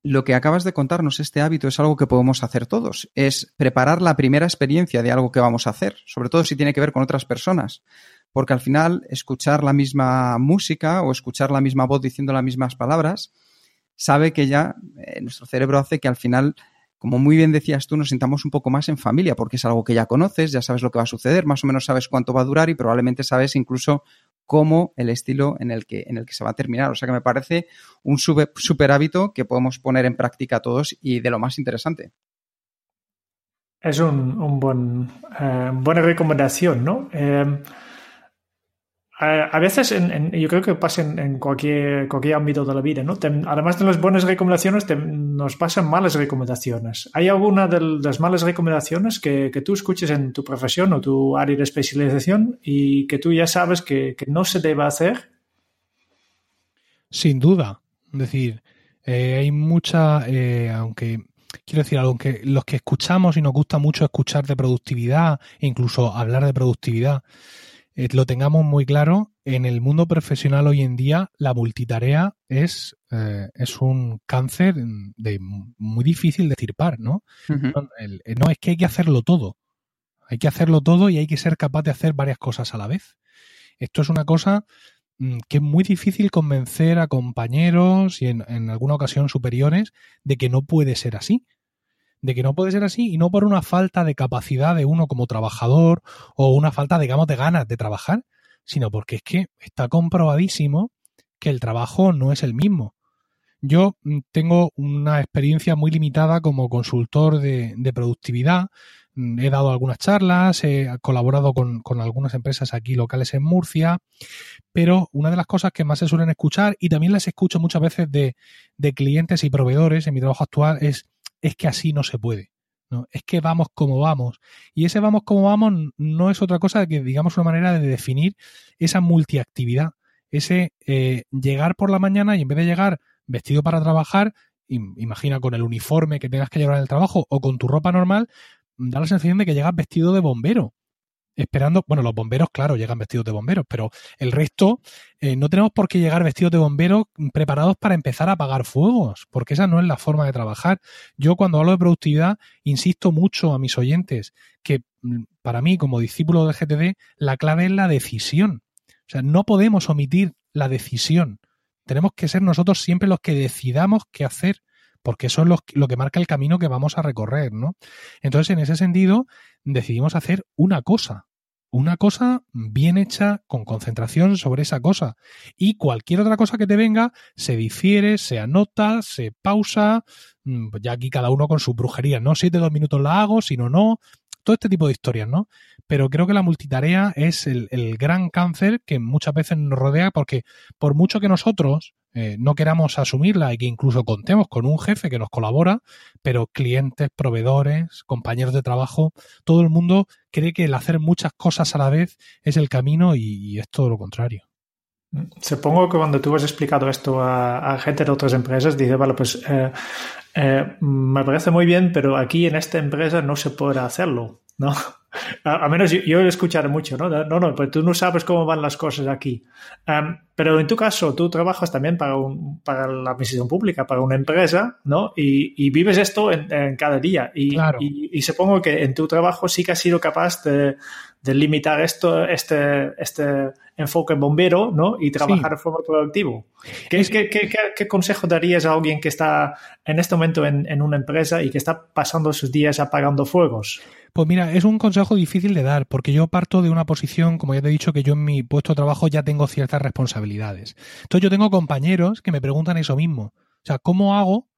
lo que acabas de contarnos, este hábito, es algo que podemos hacer todos. Es preparar la primera experiencia de algo que vamos a hacer, sobre todo si tiene que ver con otras personas. Porque al final, escuchar la misma música o escuchar la misma voz diciendo las mismas palabras, sabe que ya eh, nuestro cerebro hace que al final, como muy bien decías tú, nos sintamos un poco más en familia, porque es algo que ya conoces, ya sabes lo que va a suceder, más o menos sabes cuánto va a durar y probablemente sabes incluso cómo el estilo en el que, en el que se va a terminar. O sea que me parece un super, hábito que podemos poner en práctica todos y de lo más interesante. Es un, buen, eh, buena recomendación, ¿no? Eh, a veces, yo creo que pasa en, cualquier, cualquier ámbito de la vida, ¿no? además de las buenas recomendaciones, nos pasan malas recomendaciones. ¿Hay alguna de las malas recomendaciones que, tú escuches en tu profesión o tu área de especialización y que tú ya sabes que, no se debe hacer? Sin duda. Es decir, eh, hay mucha, eh, aunque quiero decir algo, que los que escuchamos y nos gusta mucho escuchar de productividad incluso hablar de productividad, eh, lo tengamos muy claro, en el mundo profesional hoy en día la multitarea es, eh, es un cáncer de muy difícil de estirpar, ¿no? Eh, no, es que hay que hacerlo todo. Hay que hacerlo todo y hay que ser capaz de hacer varias cosas a la vez. Esto es una cosa mm, que es muy difícil convencer a compañeros y en, en alguna ocasión superiores de que no puede ser así de que no puede ser así y no por una falta de capacidad de uno como trabajador o una falta, digamos, de ganas de trabajar, sino porque es que está comprobadísimo que el trabajo no es el mismo. Yo mm, tengo una experiencia muy limitada como consultor de, productividad. Mm, he dado algunas charlas, he colaborado con, algunas empresas aquí locales en Murcia, pero una de las cosas que más se suelen escuchar, y también las escucho muchas veces de, de clientes y proveedores en mi trabajo actual, es, es que así no se puede. ¿no? Es que vamos como vamos. Y ese vamos como vamos no es otra cosa que, digamos, una manera de definir esa multiactividad. Ese eh, llegar por la mañana y en vez de llegar vestido para trabajar, imagina con el uniforme que tengas que llevar en el trabajo o con tu ropa normal, da la sensación de que llegas vestido de bombero. Esperando, bueno, los bomberos, claro, llegan vestidos de bomberos, pero el resto eh, no tenemos por qué llegar vestidos de bomberos preparados para empezar a apagar fuegos, porque esa no es la forma de trabajar. Yo cuando hablo de productividad, insisto mucho a mis oyentes que mm, para mí, como discípulo del GTD, la clave es la decisión. O sea, no podemos omitir la decisión. Tenemos que ser nosotros siempre los que decidamos qué hacer, porque eso es lo, que marca el camino que vamos a recorrer, ¿no? Entonces, en ese sentido, decidimos hacer una cosa, una cosa bien hecha, con concentración sobre esa cosa. Y cualquier otra cosa que te venga, se difiere, se anota, se pausa, mm, ya aquí cada uno con su brujería, ¿no? Si de dos minutos la hago, si no, no todo este tipo de historias, ¿no? Pero creo que la multitarea es el, gran cáncer que muchas veces nos rodea porque por mucho que nosotros eh, no queramos asumirla y que incluso contemos con un jefe que nos colabora, pero clientes, proveedores, compañeros de trabajo, todo el mundo cree que el hacer muchas cosas a la vez es el camino y, es todo lo contrario. Supongo que cuando tú has explicado esto a, gente de otras empresas, dice, vale, pues eh, eh, me parece muy bien, pero aquí en esta empresa no se podrá hacerlo, ¿no? A, menos yo, he escuchado mucho, ¿no? No, no, pues tú no sabes cómo van las cosas aquí. Em, pero en tu caso, tú trabajas también para, un, para la administración pública, para una empresa, ¿no? Y, vives esto en, cada día. Y, y, supongo que en tu trabajo sí que has sido capaz de, de limitar esto, este, este enfoque bombero, ¿no? Y trabajar de forma productiva. ¿Qué, qué, qué, qué, consejo darías a alguien que está en este momento en, en, una empresa y que está pasando sus días apagando fuegos? Pues mira, es un consejo difícil de dar, porque yo parto de una posición, como ya te he dicho, que yo en mi puesto de trabajo ya tengo ciertas responsabilidades. Entonces yo tengo compañeros que me preguntan eso mismo. O sea, ¿cómo hago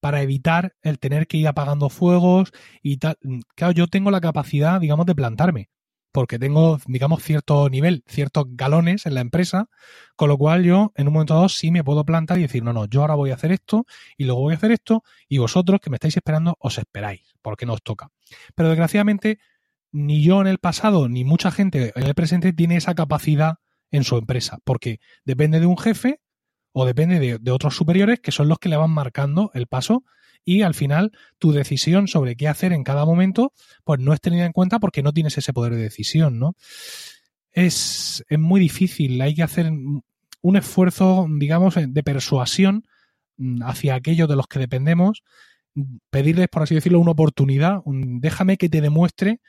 para evitar el tener que ir apagando fuegos y tal? Claro, yo tengo la capacidad, digamos, de plantarme porque tengo, digamos, cierto nivel, ciertos galones en la empresa, con lo cual yo en un momento dado sí me puedo plantar y decir, no, no, yo ahora voy a hacer esto y luego voy a hacer esto y vosotros que me estáis esperando os esperáis, porque no os toca. Pero desgraciadamente ni yo en el pasado ni mucha gente en el presente tiene esa capacidad en su empresa, porque depende de un jefe o depende de, otros superiores que son los que le van marcando el paso y al final tu decisión sobre qué hacer en cada momento, pues no es tenida en cuenta porque no tienes ese poder de decisión, ¿no? Es, es muy difícil, hay que hacer un esfuerzo, digamos, de persuasión hacia aquellos de los que dependemos, pedirles, por así decirlo, una oportunidad, déjame que te demuestre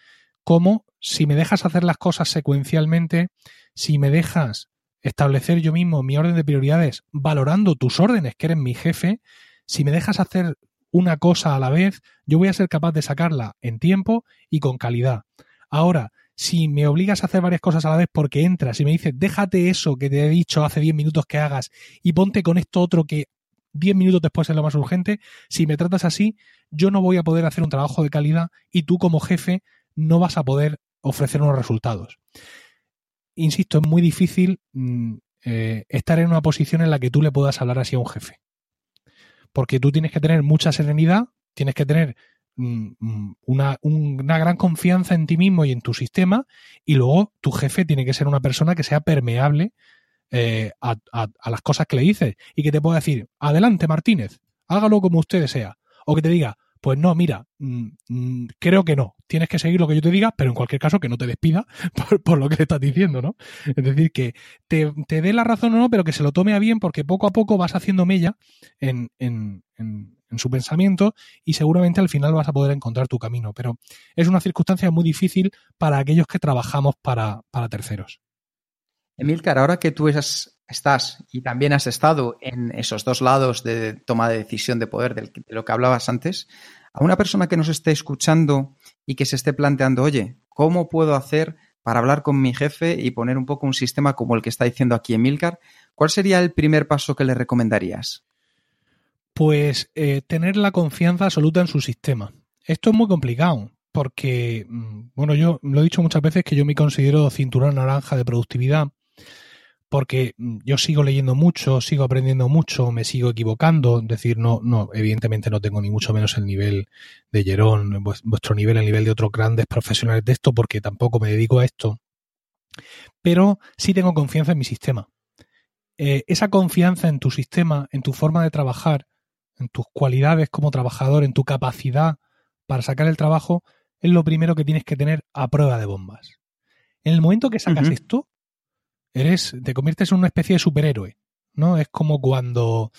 cómo si me dejas hacer las cosas secuencialmente, si me dejas establecer yo mismo mi orden de prioridades valorando tus órdenes, que eres mi jefe, si me dejas hacer una cosa a la vez, yo voy a ser capaz de sacarla en tiempo y con calidad. Ahora, si me obligas a hacer varias cosas a la vez porque entras y me dices, déjate eso que te he dicho hace 10 minutos que hagas y ponte con esto otro que 10 minutos después es lo más urgente, si me tratas así, yo no voy a poder hacer un trabajo de calidad y tú como jefe no vas a poder ofrecer unos resultados. Insisto, es muy difícil mm, eh, estar en una posición en la que tú le puedas hablar así a un jefe. Porque tú tienes que tener mucha serenidad, tienes que tener mm, mm, una, gran confianza en ti mismo y en tu sistema, y luego tu jefe tiene que ser una persona que sea permeable eh, a, las cosas que le dices y que te pueda decir, adelante Martínez, hágalo como usted desea, o que te diga, pues no, mira, mm, creo que no. Tienes que seguir lo que yo te diga, pero en cualquier caso que no te despida (laughs) por, lo que le estás diciendo, ¿no? Es decir, que te, dé la razón o no, pero que se lo tome a bien porque poco a poco vas haciendo mella en, en, en, su pensamiento y seguramente al final vas a poder encontrar tu camino. Pero es una circunstancia muy difícil para aquellos que trabajamos para, para terceros. Emilcar, ahora que tú estás y también has estado en esos dos lados de toma de decisión de poder de lo que hablabas antes, a una persona que nos esté escuchando y que se esté planteando, oye, ¿cómo puedo hacer para hablar con mi jefe y poner un poco un sistema como el que está diciendo aquí Emilcar? ¿Cuál sería el primer paso que le recomendarías? Pues eh, tener la confianza absoluta en su sistema. Esto es muy complicado porque, mm, bueno, yo lo he dicho muchas veces que yo me considero cinturón naranja de productividad porque yo sigo leyendo mucho, sigo aprendiendo mucho, me sigo equivocando, es decir, no, no, evidentemente no tengo ni mucho menos el nivel de Jerón, vuestro nivel, el nivel de otros grandes profesionales de esto, porque tampoco me dedico a esto, pero sí tengo confianza en mi sistema. Eh, esa confianza en tu sistema, en tu forma de trabajar, en tus cualidades como trabajador, en tu capacidad para sacar el trabajo, es lo primero que tienes que tener a prueba de bombas. En el momento que sacas esto, eres, te conviertes en una especie de superhéroe, ¿no? Es como cuando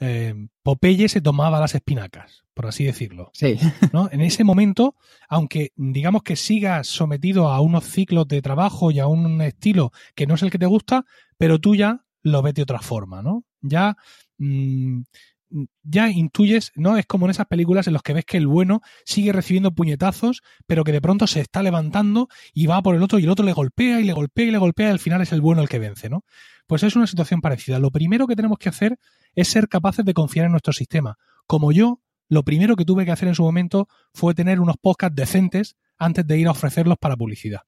eh, Popeye se tomaba las espinacas, por así decirlo. Sí. (laughs) ¿no? En ese momento, aunque digamos que sigas sometido a unos ciclos de trabajo y a un estilo que no es el que te gusta, pero tú ya lo ves de otra forma, ¿no? Ya mm, ya intuyes, ¿no? Es como en esas películas en las que ves que el bueno sigue recibiendo puñetazos, pero que de pronto se está levantando y va por el otro y el otro le golpea y le golpea y le golpea y al final es el bueno el que vence, ¿no? Pues es una situación parecida. Lo primero que tenemos que hacer es ser capaces de confiar en nuestro sistema. Como yo, lo primero que tuve que hacer en su momento fue tener unos podcasts decentes antes de ir a ofrecerlos para publicidad.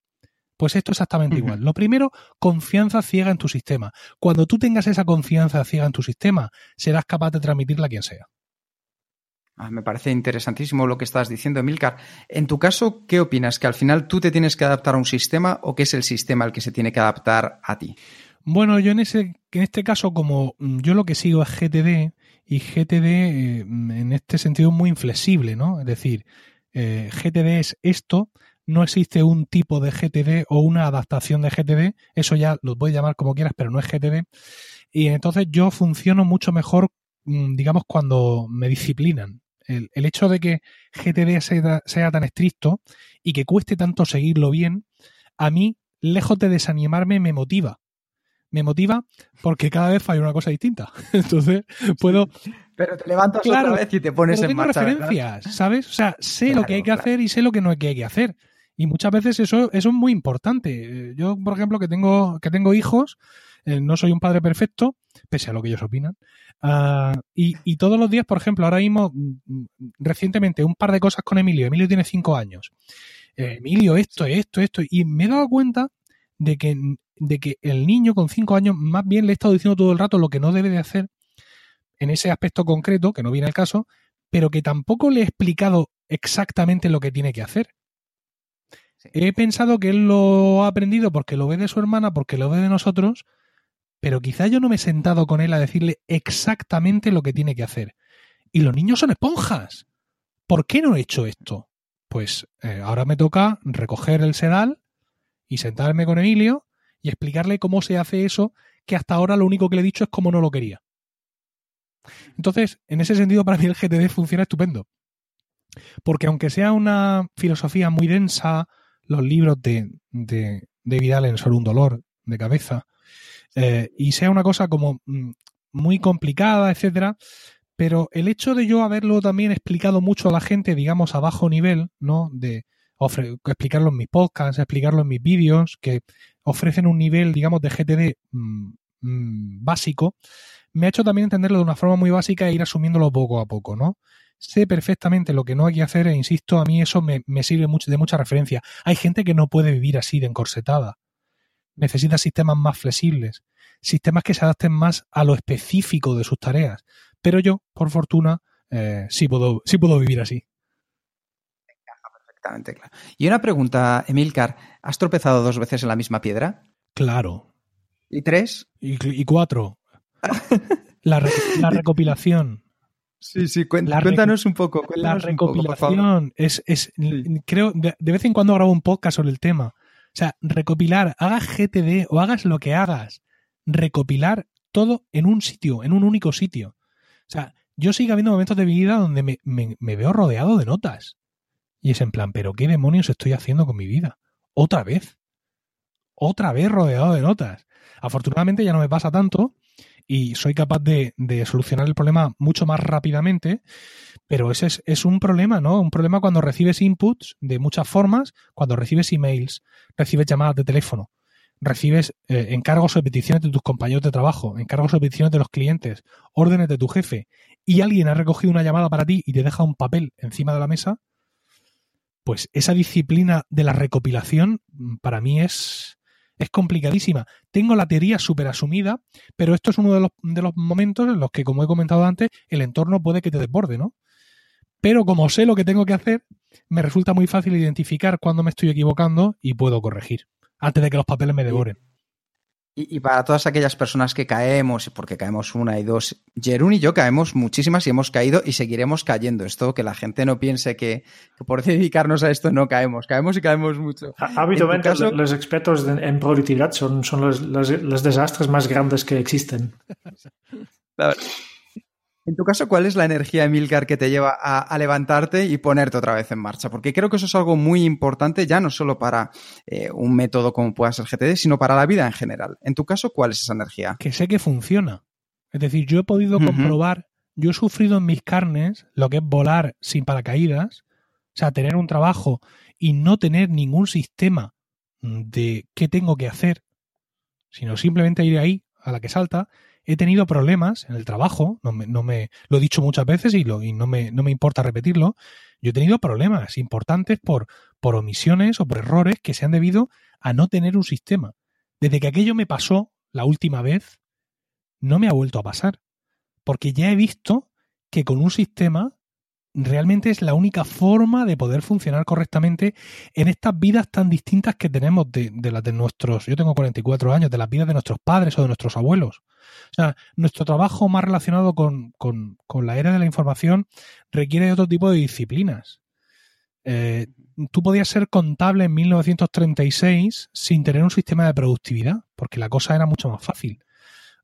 Pues esto es exactamente igual. Lo primero, confianza ciega en tu sistema. Cuando tú tengas esa confianza ciega en tu sistema, serás capaz de transmitirla a quien sea. Ah, me parece interesantísimo lo que estás diciendo, Emilcar. En tu caso, ¿qué opinas? ¿Que al final tú te tienes que adaptar a un sistema o que es el sistema el que se tiene que adaptar a ti? Bueno, yo en, ese, en este caso, como mm, yo lo que sigo es GTD, y GTD eh, en este sentido es muy inflexible, ¿no? Es decir, eh, GTD es esto, no existe un tipo de GTD o una adaptación de GTD, eso ya lo puedes llamar como quieras, pero no es GTD. Y entonces yo funciono mucho mejor, mm, digamos, cuando me disciplinan. El, hecho de que GTD sea, sea, tan estricto y que cueste tanto seguirlo bien, a mí, lejos de desanimarme, me motiva. Me motiva porque cada vez falla una cosa distinta. (laughs) Entonces, puedo. Pero te levantas otra vez y te pones en marcha. referencias, ¿sabes? O sea, sé lo que hay que hacer y sé lo que no hay que hacer. Y muchas veces eso, eso es muy importante. Yo, por ejemplo, que tengo, que tengo hijos, eh, no soy un padre perfecto, pese a lo que ellos opinan. Ah, y, todos los días, por ejemplo, ahora mismo, mm, mm, recientemente, un par de cosas con Emilio. Emilio tiene cinco años. Eh, Emilio, esto, esto, esto. Y me he dado cuenta de que, de que el niño con cinco años, más bien le he estado diciendo todo el rato lo que no debe de hacer en ese aspecto concreto, que no viene al caso, pero que tampoco le he explicado exactamente lo que tiene que hacer. He pensado que él lo ha aprendido porque lo ve de su hermana, porque lo ve de nosotros, pero quizá yo no me he sentado con él a decirle exactamente lo que tiene que hacer. Y los niños son esponjas. ¿Por qué no he hecho esto? Pues eh, ahora me toca recoger el sedal y sentarme con Emilio y explicarle cómo se hace eso, que hasta ahora lo único que le he dicho es cómo no lo quería. Entonces, en ese sentido, para mí el GTD funciona estupendo. Porque aunque sea una filosofía muy densa, los libros de, de David Allen sobre un dolor de cabeza eh, y sea una cosa como mm, muy complicada, etcétera. Pero el hecho de yo haberlo también explicado mucho a la gente, digamos, a bajo nivel, ¿no? De explicarlo en mis podcasts, explicarlo en mis vídeos, que ofrecen un nivel, digamos, de GTD mm, mm, básico, me ha hecho también entenderlo de una forma muy básica e ir asumiéndolo poco a poco, ¿no? Sé perfectamente lo que no hay que hacer e insisto, a mí eso me, sirve mucho, de mucha referencia. Hay gente que no puede vivir así de encorsetada. Necesita sistemas más flexibles, sistemas que se adapten más a lo específico de sus tareas. Pero yo, por fortuna, eh, sí, puedo, sí puedo vivir así. Perfectamente, claro. Y una pregunta, Emilcar, ¿has tropezado dos veces en la misma piedra? Claro. ¿Y tres? Y, cuatro. (laughs) la, la recopilación. Sí, sí, cuéntanos un poco. la recopilación es, es creo, de, vez en cuando grabo un podcast sobre el tema. O sea, recopilar, hagas GTD o hagas lo que hagas, recopilar todo en un sitio, en un único sitio. O sea, yo sigo habiendo momentos de mi vida donde me, me veo rodeado de notas. Y es en plan, ¿pero qué demonios estoy haciendo con mi vida? Otra vez. otra vez rodeado de notas. Afortunadamente ya no me pasa tanto y soy capaz de, solucionar el problema mucho más rápidamente, pero ese es, un problema, ¿no? Un problema cuando recibes inputs de muchas formas, cuando recibes emails, recibes llamadas de teléfono, recibes eh, encargos o peticiones de tus compañeros de trabajo, encargos o peticiones de los clientes, órdenes de tu jefe, y alguien ha recogido una llamada para ti y te deja un papel encima de la mesa, pues esa disciplina de la recopilación mm, para mí es, es complicadísima. Tengo la teoría súper asumida, pero esto es uno de los, de los momentos en los que, como he comentado antes, el entorno puede que te desborde, ¿no? Pero como sé lo que tengo que hacer, me resulta muy fácil identificar cuando me estoy equivocando y puedo corregir antes de que los papeles me devoren. Y, para todas aquellas personas que caemos, porque caemos una y dos, Jerún y yo caemos muchísimas y hemos caído y seguiremos cayendo. Esto que la gente no piense que, por (laughs) dedicarnos a esto no caemos. Caemos y caemos mucho. Habitualmente los expertos en productividad son, son los, los, desastres más grandes que existen. (laughs) En tu caso, ¿cuál es la energía, Emilcar, que te lleva a, levantarte y ponerte otra vez en marcha? Porque creo que eso es algo muy importante, ya no solo para eh, un método como pueda ser GTD, sino para la vida en general. En tu caso, ¿cuál es esa energía? Que sé que funciona. Es decir, yo he podido comprobar, yo he sufrido en mis carnes lo que es volar sin paracaídas, o sea, tener un trabajo y no tener ningún sistema de qué tengo que hacer, sino simplemente ir ahí a la que salta he tenido problemas en el trabajo, no me, lo he dicho muchas veces y, lo, y no, me, no me importa repetirlo, yo he tenido problemas importantes por, por omisiones o por errores que se han debido a no tener un sistema. Desde que aquello me pasó la última vez, no me ha vuelto a pasar. Porque ya he visto que con un sistema realmente es la única forma de poder funcionar correctamente en estas vidas tan distintas que tenemos de, de las de nuestros, yo tengo 44 años, de las vidas de nuestros padres o de nuestros abuelos. O sea, nuestro trabajo más relacionado con, la era de la información requiere de otro tipo de disciplinas. Eh, tú podías ser contable en 1936 sin tener un sistema de productividad, porque la cosa era mucho más fácil.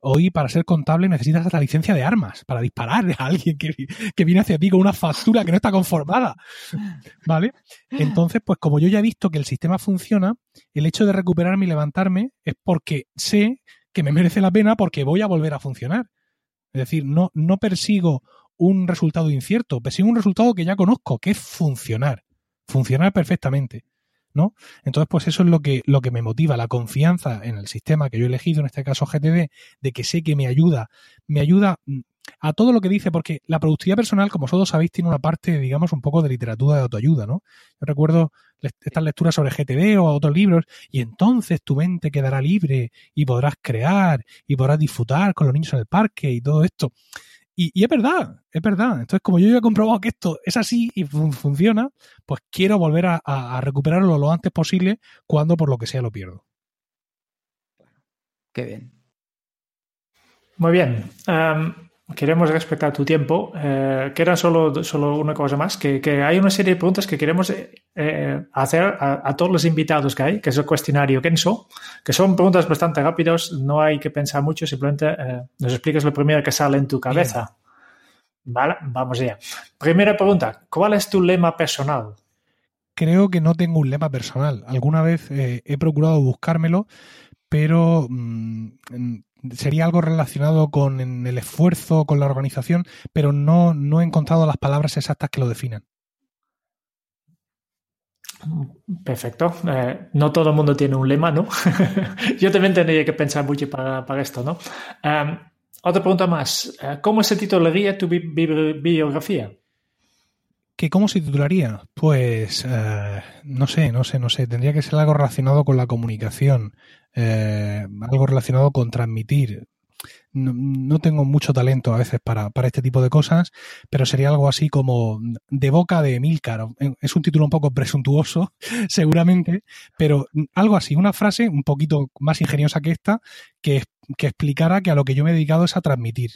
Hoy, para ser contable, necesitas la licencia de armas para disparar a alguien que, que, viene hacia ti con una factura que no está conformada. ¿Vale? Entonces, pues como yo ya he visto que el sistema funciona, el hecho de recuperarme y levantarme es porque sé que me merece la pena porque voy a volver a funcionar. Es decir, no, no persigo un resultado incierto, persigo un resultado que ya conozco, que es funcionar, funcionar perfectamente. ¿no? Entonces, pues eso es lo que, lo que me motiva, la confianza en el sistema que yo he elegido, en este caso GTD, de que sé que me ayuda, me ayuda mm, a todo lo que dice, porque la productividad personal, como todos sabéis, tiene una parte, digamos, un poco de literatura de autoayuda, ¿no? Yo recuerdo estas lecturas sobre GTD o otros libros, y entonces tu mente quedará libre y podrás crear y podrás disfrutar con los niños en el parque y todo esto. Y, es verdad, es verdad. Entonces, como yo ya he comprobado que esto es así y funciona, pues quiero volver a, recuperarlo lo antes posible cuando por lo que sea lo pierdo. Qué bien. Muy bien. Queremos respetar tu tiempo. Eh, queda solo, solo una cosa más, que, hay una serie de preguntas que queremos eh, eh, hacer a, todos los invitados que hay, que es el cuestionario Kenso, que son preguntas bastante rápidas, no hay que pensar mucho, simplemente nos explicas lo primero que sale en tu cabeza. Vale, vamos allá. Primera pregunta, ¿cuál es tu lema personal? Creo que no tengo un lema personal. Alguna vez he procurado buscármelo, pero mm, sería algo relacionado con el esfuerzo, con la organización, pero no, no he encontrado las palabras exactas que lo definan. Perfecto. Eh, no todo el mundo tiene un lema, ¿no? (laughs) Yo también tendría que pensar mucho para, esto, ¿no? Em, otra pregunta más. Eh, ¿Cómo se titularía tu biografía? ¿Que ¿Cómo se titularía? Pues eh, no sé, no sé, no sé. Tendría que ser algo relacionado con la comunicación, eh, algo relacionado con transmitir. No, tengo mucho talento a veces para, para, este tipo de cosas, pero sería algo así como de boca de Milcar. Es un título un poco presuntuoso, (laughs) seguramente, pero algo así, una frase un poquito más ingeniosa que esta, que, que explicara que a lo que yo me he dedicado es a transmitir.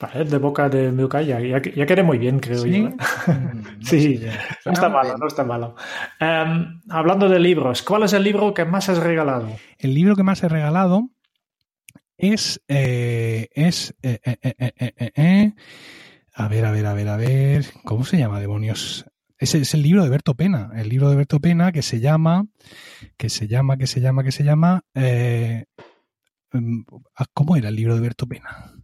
De boca de Milcar ya, ya, quedé muy bien, creo yo. ¿eh? (laughs) sí, no está malo, no está malo. Hablando de libros, ¿cuál es el libro que más has regalado? El libro que más he regalado es. Eh, es eh, a ver, a ver, a ver, a ver. ¿Cómo se llama, demonios? ese es el libro de Berto Pena, el libro de Berto Pena que se llama, que se llama, que se llama, que se llama, mm, ¿cómo era el libro de Berto Pena?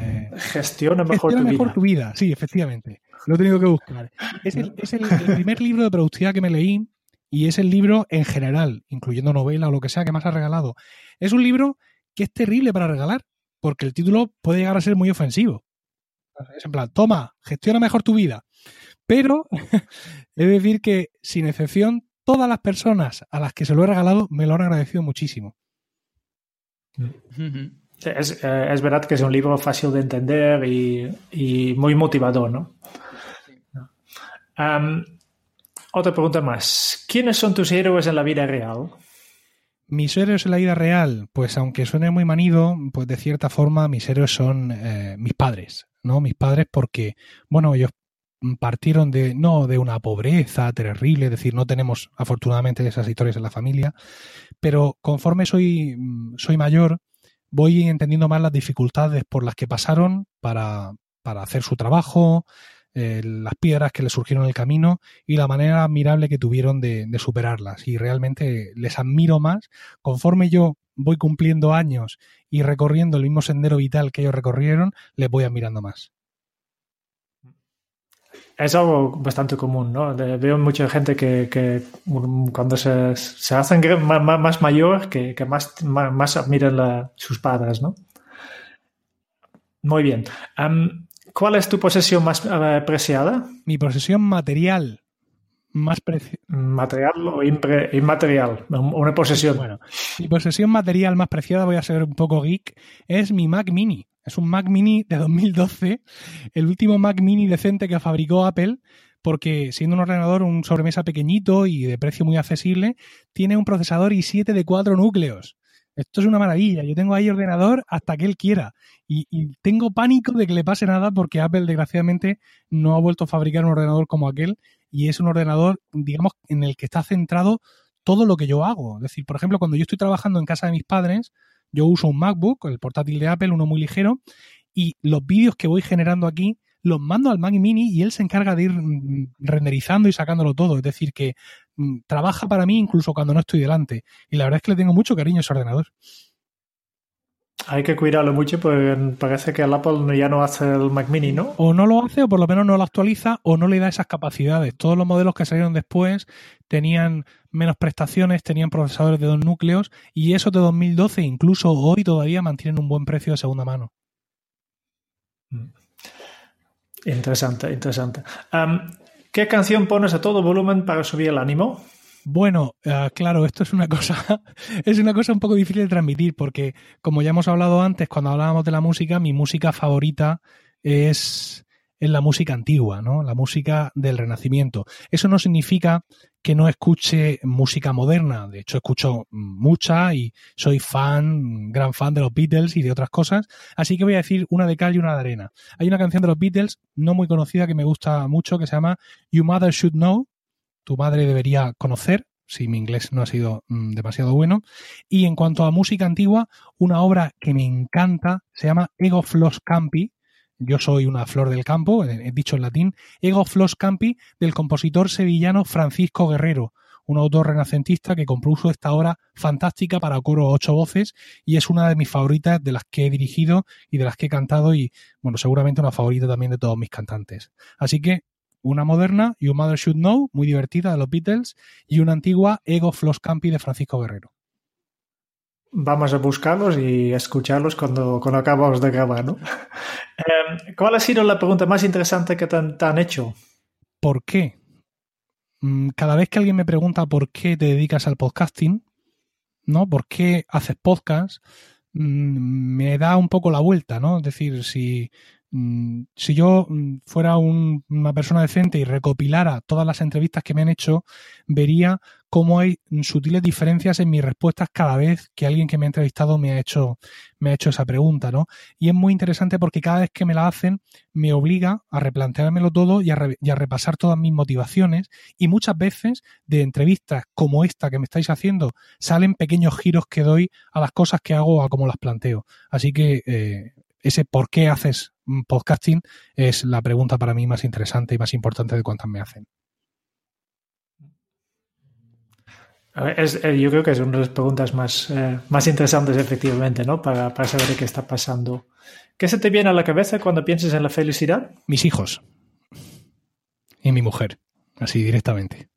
Eh, gestiona mejor, gestiona tu, mejor vida. tu vida. Sí, efectivamente. Lo he tenido que buscar. Es, el, es el, el primer libro de productividad que me leí y es el libro en general, incluyendo novela o lo que sea que más ha regalado. Es un libro que es terrible para regalar porque el título puede llegar a ser muy ofensivo. Es en plan, toma, gestiona mejor tu vida. Pero (laughs) he de decir que, sin excepción, todas las personas a las que se lo he regalado me lo han agradecido muchísimo. Es verdad que es un libro fácil de entender y, y muy motivador, ¿no? Um, otra pregunta más. ¿Quiénes son tus héroes en la vida real? Mis héroes en la vida real, pues aunque suene muy manido, pues de cierta forma mis héroes son eh, mis padres, ¿no? Mis padres porque, bueno, ellos partieron de, no de una pobreza terrible, es decir, no tenemos afortunadamente esas historias en la familia, pero conforme soy, soy mayor, voy entendiendo más las dificultades por las que pasaron para, para hacer su trabajo, eh, las piedras que les surgieron en el camino y la manera admirable que tuvieron de, de, superarlas. Y realmente les admiro más conforme yo voy cumpliendo años y recorriendo el mismo sendero vital que ellos recorrieron, les voy admirando más. Es algo bastante común, ¿no? De, veo mucha gente que, que cuando se, se, hacen más, más mayor, que, que más, más, más, admiran la, sus padres, ¿no? Muy bien. Um, ¿Cuál es tu posesión más uh, preciada? Mi posesión material más preciada. Material o inmaterial, una posesión. Bueno, mi posesión material más preciada, voy a ser un poco geek, es mi Mac Mini. Es un Mac Mini de 2012, el último Mac Mini decente que fabricó Apple, porque siendo un ordenador, un sobremesa pequeñito y de precio muy accesible, tiene un procesador i7 de 4 núcleos. Esto es una maravilla. Yo tengo ahí ordenador hasta que él quiera. Y, y, tengo pánico de que le pase nada porque Apple, desgraciadamente, no ha vuelto a fabricar un ordenador como aquel. Y es un ordenador, digamos, en el que está centrado todo lo que yo hago. Es decir, por ejemplo, cuando yo estoy trabajando en casa de mis padres, yo uso un MacBook, el portátil de Apple, uno muy ligero, y los vídeos que voy generando aquí los mando al Mac Mini y él se encarga de ir renderizando y sacándolo todo. Es decir, que trabaja para mí incluso cuando no estoy delante. Y la verdad es que le tengo mucho cariño a ese ordenador. Hay que cuidarlo mucho porque parece que el Apple ya no hace el Mac Mini, ¿no? O no lo hace o por lo menos no lo actualiza o no le da esas capacidades. Todos los modelos que salieron después tenían menos prestaciones, tenían procesadores de dos núcleos y esos de 2012 incluso hoy todavía mantienen un buen precio de segunda mano. Interesante, interesante. Um, ¿Qué canción pones a todo volumen para subir el ánimo? Bueno, uh, claro, esto es una cosa, (laughs) es una cosa un poco difícil de transmitir porque, como ya hemos hablado antes, cuando hablábamos de la música, mi música favorita es, es la música antigua, ¿no? La música del Renacimiento. Eso no significa que no escuche música moderna. De hecho, escucho mucha y soy fan, gran fan de los Beatles y de otras cosas. Así que voy a decir una de cal y una de arena. Hay una canción de los Beatles no muy conocida que me gusta mucho que se llama You Mother Should Know. Tu madre debería conocer. Si mi inglés no ha sido mm, demasiado bueno. Y en cuanto a música antigua, una obra que me encanta se llama Ego Flos Campi, yo soy una flor del campo, he dicho en latín, Ego Flos Campi, del compositor sevillano Francisco Guerrero, un autor renacentista que compuso esta obra fantástica para coro ocho voces y es una de mis favoritas de las que he dirigido y de las que he cantado y, bueno, seguramente una favorita también de todos mis cantantes. Así que una moderna, You Mother Should Know, muy divertida de los Beatles, y una antigua, Ego Flos Campi de Francisco Guerrero. Vamos a buscarlos y escucharlos cuando, cuando acabamos de grabar, ¿no? (laughs) Eh, ¿Cuál ha sido la pregunta más interesante que te han, te han, hecho? ¿Por qué? Cada vez que alguien me pregunta por qué te dedicas al podcasting, ¿no? ¿Por qué haces podcast? Me da un poco la vuelta, ¿no? Es decir, si, si yo fuera un, una persona decente y recopilara todas las entrevistas que me han hecho, vería cómo hay sutiles diferencias en mis respuestas cada vez que alguien que me ha entrevistado me ha hecho, me ha hecho esa pregunta, ¿no? Y es muy interesante porque cada vez que me la hacen me obliga a replanteármelo todo y a, re, y a repasar todas mis motivaciones y muchas veces de entrevistas como esta que me estáis haciendo salen pequeños giros que doy a las cosas que hago o a cómo las planteo. Así que eh, ese por qué haces podcasting es la pregunta para mí más interesante y más importante de cuantas me hacen. Es, eh, yo creo que es una de las preguntas más, eh, más interesantes, efectivamente, ¿no? Para, para saber qué está pasando. ¿Qué se te viene a la cabeza cuando piensas en la felicidad? Mis hijos. Y mi mujer. Así directamente.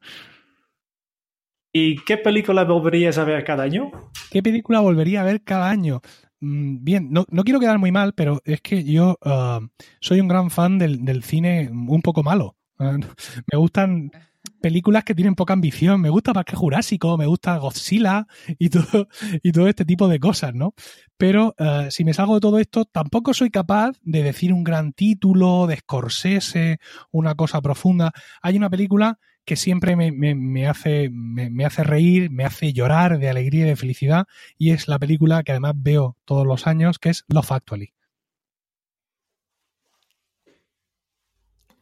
¿Y qué película volverías a ver cada año? ¿Qué película volvería a ver cada año? Mm, bien, no, no quiero quedar muy mal, pero es que yo uh, soy un gran fan del, del cine un poco malo. me gustan películas que tienen poca ambición. Me gusta Parque Jurásico, me gusta Godzilla y todo, y todo este tipo de cosas, ¿no? Pero uh, si me salgo de todo esto, tampoco soy capaz de decir un gran título, de Scorsese, una cosa profunda. Hay una película que siempre me, me, me hace, me, me, hace reír, me hace llorar de alegría y de felicidad, y es la película que además veo todos los años, que es Love Actually.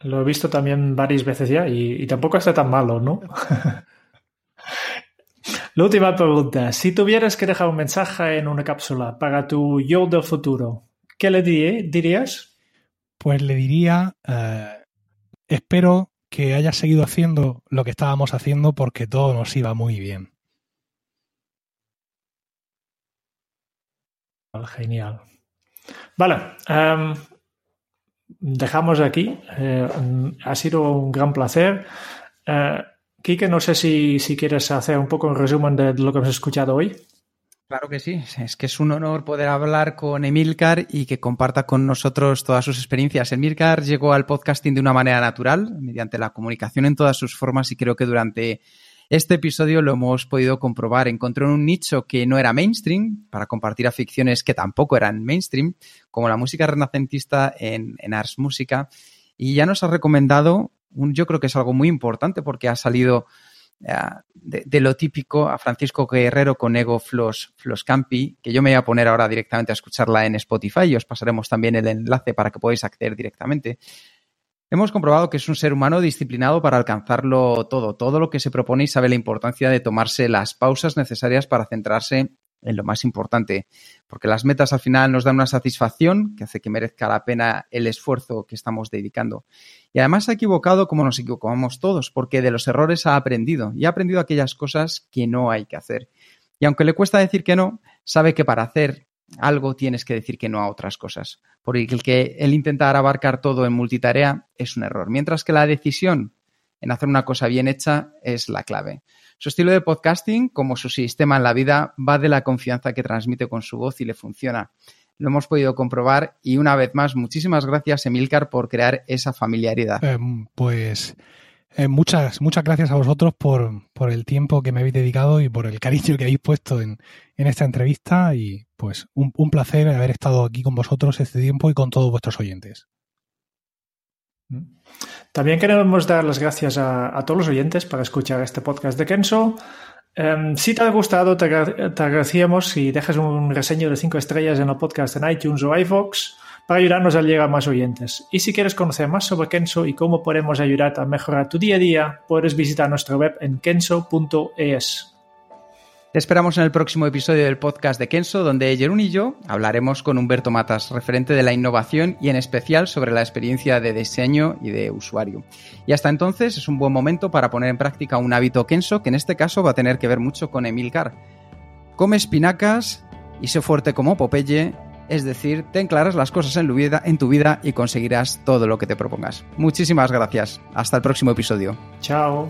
Lo he visto también varias veces ya y, y tampoco está tan malo, ¿no? (laughs) La última pregunta. Si tuvieras que dejar un mensaje en una cápsula para tu yo del futuro, ¿qué le dirías? Pues le diría, uh, espero que hayas seguido haciendo lo que estábamos haciendo porque todo nos iba muy bien. Genial. Vale. Um, dejamos aquí. Eh, ha sido un gran placer. Eh, Quique, no sé si, si, quieres hacer un poco un resumen de lo que hemos escuchado hoy. Claro que sí, es que es un honor poder hablar con Emilcar y que comparta con nosotros todas sus experiencias. Emilcar llegó al podcasting de una manera natural, mediante la comunicación en todas sus formas y creo que durante este episodio lo hemos podido comprobar. Encontró un nicho que no era mainstream para compartir aficiones que tampoco eran mainstream, como la música renacentista en, en Ars Música. Y ya nos ha recomendado, un, yo creo que es algo muy importante porque ha salido de, lo típico a Francisco Guerrero con Ego Flos, que yo me voy a poner ahora directamente a escucharla en Spotify y os pasaremos también el enlace para que podáis acceder directamente. Hemos comprobado que es un ser humano disciplinado para alcanzarlo todo, todo lo que se propone y sabe la importancia de tomarse las pausas necesarias para centrarse en lo más importante, porque las metas al final nos dan una satisfacción que hace que merezca la pena el esfuerzo que estamos dedicando. Y además ha equivocado como nos equivocamos todos, porque de los errores ha aprendido y ha aprendido aquellas cosas que no hay que hacer. Y aunque le cuesta decir que no, sabe que para hacer algo tienes que decir que no a otras cosas. Porque el que el intentar abarcar todo en multitarea es un error, mientras que la decisión en hacer una cosa bien hecha es la clave. Su estilo de podcasting, como su sistema en la vida, va de la confianza que transmite con su voz y le funciona. Lo hemos podido comprobar y una vez más, muchísimas gracias Emilcar por crear esa familiaridad. Eh, pues eh, muchas, muchas gracias a vosotros por, por, el tiempo que me habéis dedicado y por el cariño que habéis puesto en, en esta entrevista y pues un, placer haber estado aquí con vosotros este tiempo y con todos vuestros oyentes. También queremos dar las gracias a, todos los oyentes para escuchar este podcast de Kenso. Um, si te ha gustado, te, te, agradecíamos si dejas un reseño de 5 estrellas en el podcast en iTunes o iVoox para ayudarnos a llegar a más oyentes. Y si quieres conocer más sobre Kenso y cómo podemos ayudarte a mejorar tu día a día, puedes visitar nuestra web en kenso.es. Te esperamos en el próximo episodio del podcast de Kenso, donde Jerún y yo hablaremos con Humberto Matas, referente de la innovación y en especial sobre la experiencia de diseño y de usuario. Y hasta entonces es un buen momento para poner en práctica un hábito Kenso, que en este caso va a tener que ver mucho con Emilcar. Come espinacas y sé fuerte como Popeye, es decir, ten claras las cosas en vida, en tu vida y conseguirás todo lo que te propongas. Muchísimas gracias. Hasta el próximo episodio. Chao.